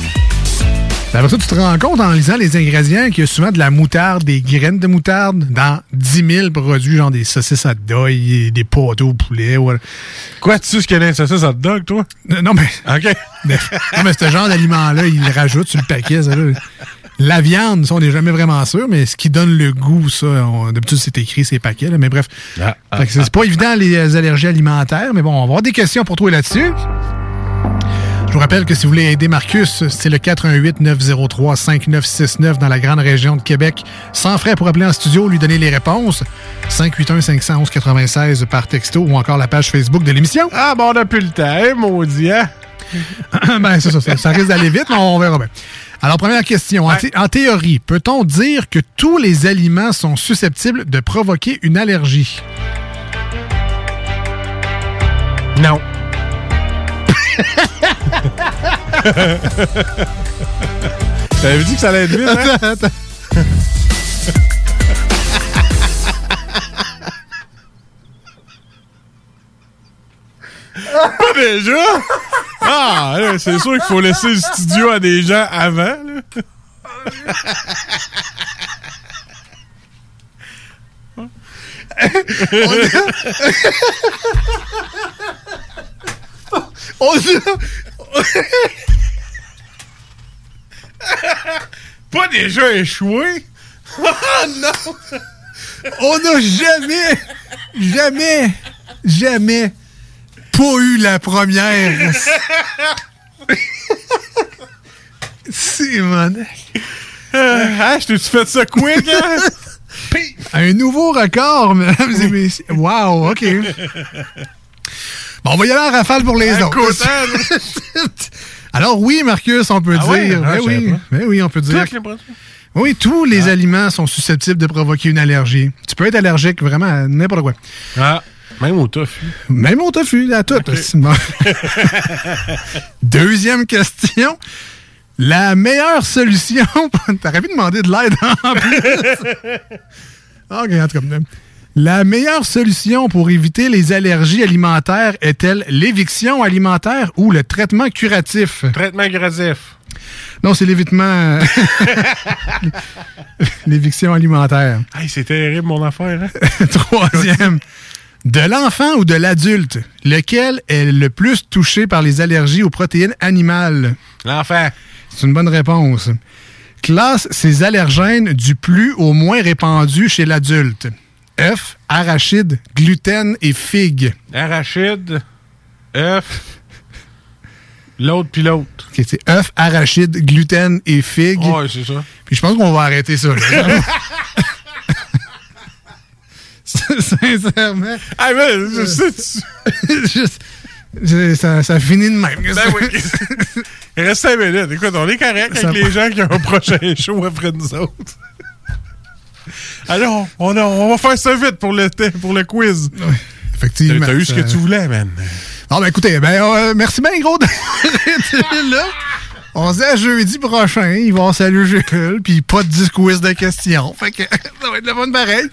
Ben, après ça, tu te rends compte en lisant les ingrédients qu'il y a souvent de la moutarde, des graines de moutarde dans 10 000 produits, genre des saucisses à deuil, des pâteaux au poulet. voilà. Quoi, tu sais ce qu'il y a dans une saucisse hot dog, toi? Non, mais. OK. Non, mais ce genre d'aliment-là, il le rajoute sur le paquet. ça, là. La viande, ça, on n'est jamais vraiment sûr, mais ce qui donne le goût, ça, d'habitude, c'est écrit ces paquets. là, mais bref. Ah, Fait que c'est pas évident, les allergies alimentaires, mais bon, on va avoir des questions pour toi là-dessus. Je vous rappelle que si vous voulez aider Marcus, c'est le 418-903-5969 dans la grande région de Québec. Sans frais pour appeler en studio, lui donner les réponses. 581-511-96 par texto ou encore la page Facebook de l'émission. Ah, bon, on n'a plus le temps, hein, maudit, hein? ben, ça, ça risque d'aller vite, mais on verra bien. Alors, première question. En, thé- en théorie, peut-on dire que tous les aliments sont susceptibles de provoquer une allergie? Non. T'avais dit que ça allait être vite, hein? Pas déjà? Ah, c'est sûr qu'il faut laisser le studio à des gens avant. là. On a- Pas déjà échoué? Oh non! On n'a jamais, jamais, jamais pas eu la première. C'est mon. Ah, je t'ai-tu fait ça quick, hein? Un nouveau record, mesdames et messieurs. Wow, OK. Bon, on va y aller en rafale pour les autres. Alors oui, Marcus, on peut Ah dire. Ah, Ben oui, ben oui, on peut dire. Oui, tous les aliments sont susceptibles de provoquer une allergie. Tu peux être allergique vraiment à n'importe quoi. Ah, même au tofu. Même au tofu, à tout. bon. Deuxième question. La meilleure solution... T'aurais pu demander de l'aide en plus. En tout cas. La meilleure solution pour éviter les allergies alimentaires est-elle l'éviction alimentaire ou le traitement curatif? Traitement curatif. Non, c'est l'évitement... l'éviction alimentaire. Hey, c'est terrible, mon affaire, hein? Troisième. De l'enfant ou de l'adulte, lequel est le plus touché par les allergies aux protéines animales? L'enfant. C'est une bonne réponse. Classe ces allergènes du plus au moins répandu chez l'adulte. F, arachide, gluten et figue. Arachide, œuf, l'autre puis l'autre. Ok, c'est œuf, arachide, gluten et figue. Ouais, c'est ça. Puis je pense qu'on va arrêter ça. là. Sincèrement. Ah, mais je sais, Juste- ça, ça finit de même. Ben oui. Reste 5 minutes. Écoute, on est correct Ça avec les gens qui ont un prochain show après nous autres. Alors, on, a- on va faire ça vite pour le, pour le quiz. Effectivement. T'as eu ce que tu voulais, man. Bon, ben écoutez, ben, euh, merci bien, gros, d'être là. On se dit à jeudi prochain, il va avoir salut Jules, puis pas de 10 quiz de questions. Fait que ça va être le fun pareil.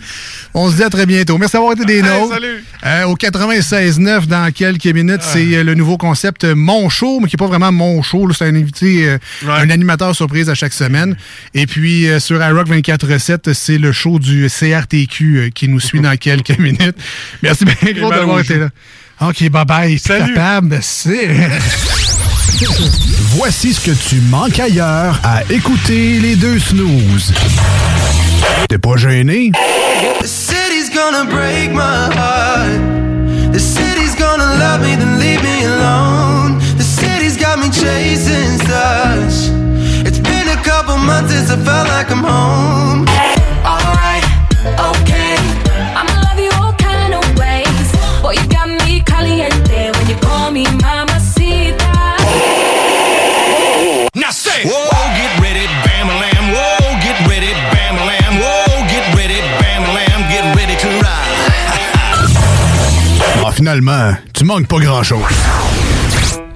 On se dit à très bientôt. Merci d'avoir été des nôtres. salut. Euh, au 96.9, dans quelques minutes, c'est euh, le nouveau concept euh, Mon Show, mais qui n'est pas vraiment Mon Show. C'est un invité, euh, un animateur surprise à chaque semaine. Et puis, euh, sur iRock 24.7, c'est le show du CRTQ qui nous suit dans quelques minutes. Merci bien gros d'avoir été là. OK, bye-bye. Salut. Capable. Voici ce que tu manques ailleurs à écouter les deux snooze. T'es pas gêné? The city's gonna break my heart. The city's gonna love me, then leave me alone. The city's got me chasing stars. It's been a couple months since I felt like I'm home. Say, whoa, get ready, bam lamb. Whoa, get ready, bam lamb. Whoa, get ready, bam lamb. Get ready to ride. Ah, finalement, tu manques pas grand-chose.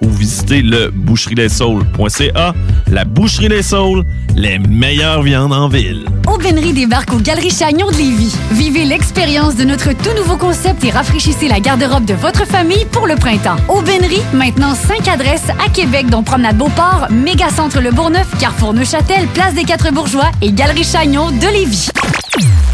ou visitez le boucherie-les-saules.ca. La Boucherie Les Saules, les meilleures viandes en ville. Aubainerie débarque aux Galeries Chagnon de Lévis. Vivez l'expérience de notre tout nouveau concept et rafraîchissez la garde-robe de votre famille pour le printemps. Aubainerie, maintenant 5 adresses à Québec, dont Promenade Beauport, Mégacentre Le Bourgneuf, Carrefour Neuchâtel, Place des Quatre Bourgeois et Galerie Chagnon de Lévis.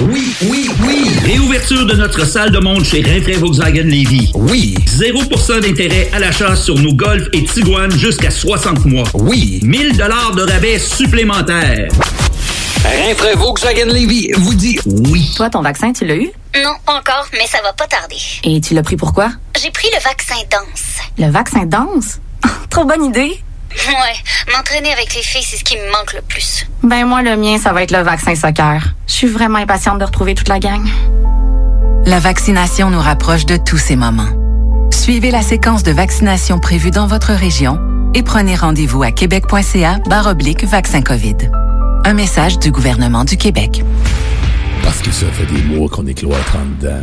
Oui, oui, oui. Réouverture de notre salle de monde chez Rinfraie Volkswagen Lévy. Oui. 0% d'intérêt à l'achat sur nos Golf et Tiguan jusqu'à 60 mois. Oui. 1000 dollars de rabais supplémentaires. Rinfraie Volkswagen Lévy vous dit oui. Toi, ton vaccin, tu l'as eu? Non, pas encore, mais ça va pas tarder. Et tu l'as pris pourquoi? J'ai pris le vaccin danse. Le vaccin danse? Trop bonne idée. Ouais, m'entraîner avec les filles, c'est ce qui me manque le plus. Ben moi, le mien, ça va être le vaccin soccer. Je suis vraiment impatiente de retrouver toute la gang. La vaccination nous rapproche de tous ces moments. Suivez la séquence de vaccination prévue dans votre région et prenez rendez-vous à québec.ca barre oblique vaccin COVID. Un message du gouvernement du Québec. Parce que ça fait des mois qu'on est cloître en dedans.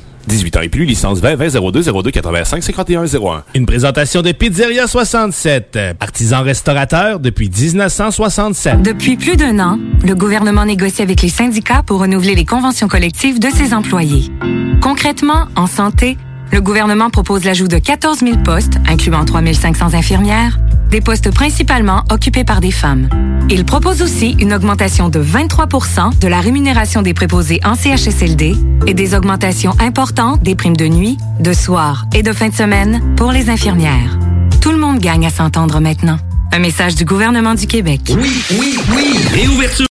18 ans et plus, licence 20 20 02 02 85 51 01. Une présentation de Pizzeria 67, artisan restaurateur depuis 1967. Depuis plus d'un an, le gouvernement négocie avec les syndicats pour renouveler les conventions collectives de ses employés. Concrètement, en santé, le gouvernement propose l'ajout de 14 000 postes, incluant 3 500 infirmières, des postes principalement occupés par des femmes. Il propose aussi une augmentation de 23% de la rémunération des préposés en CHSLD et des augmentations importantes des primes de nuit, de soir et de fin de semaine pour les infirmières. Tout le monde gagne à s'entendre maintenant. Un message du gouvernement du Québec. Oui, oui, oui. Réouverture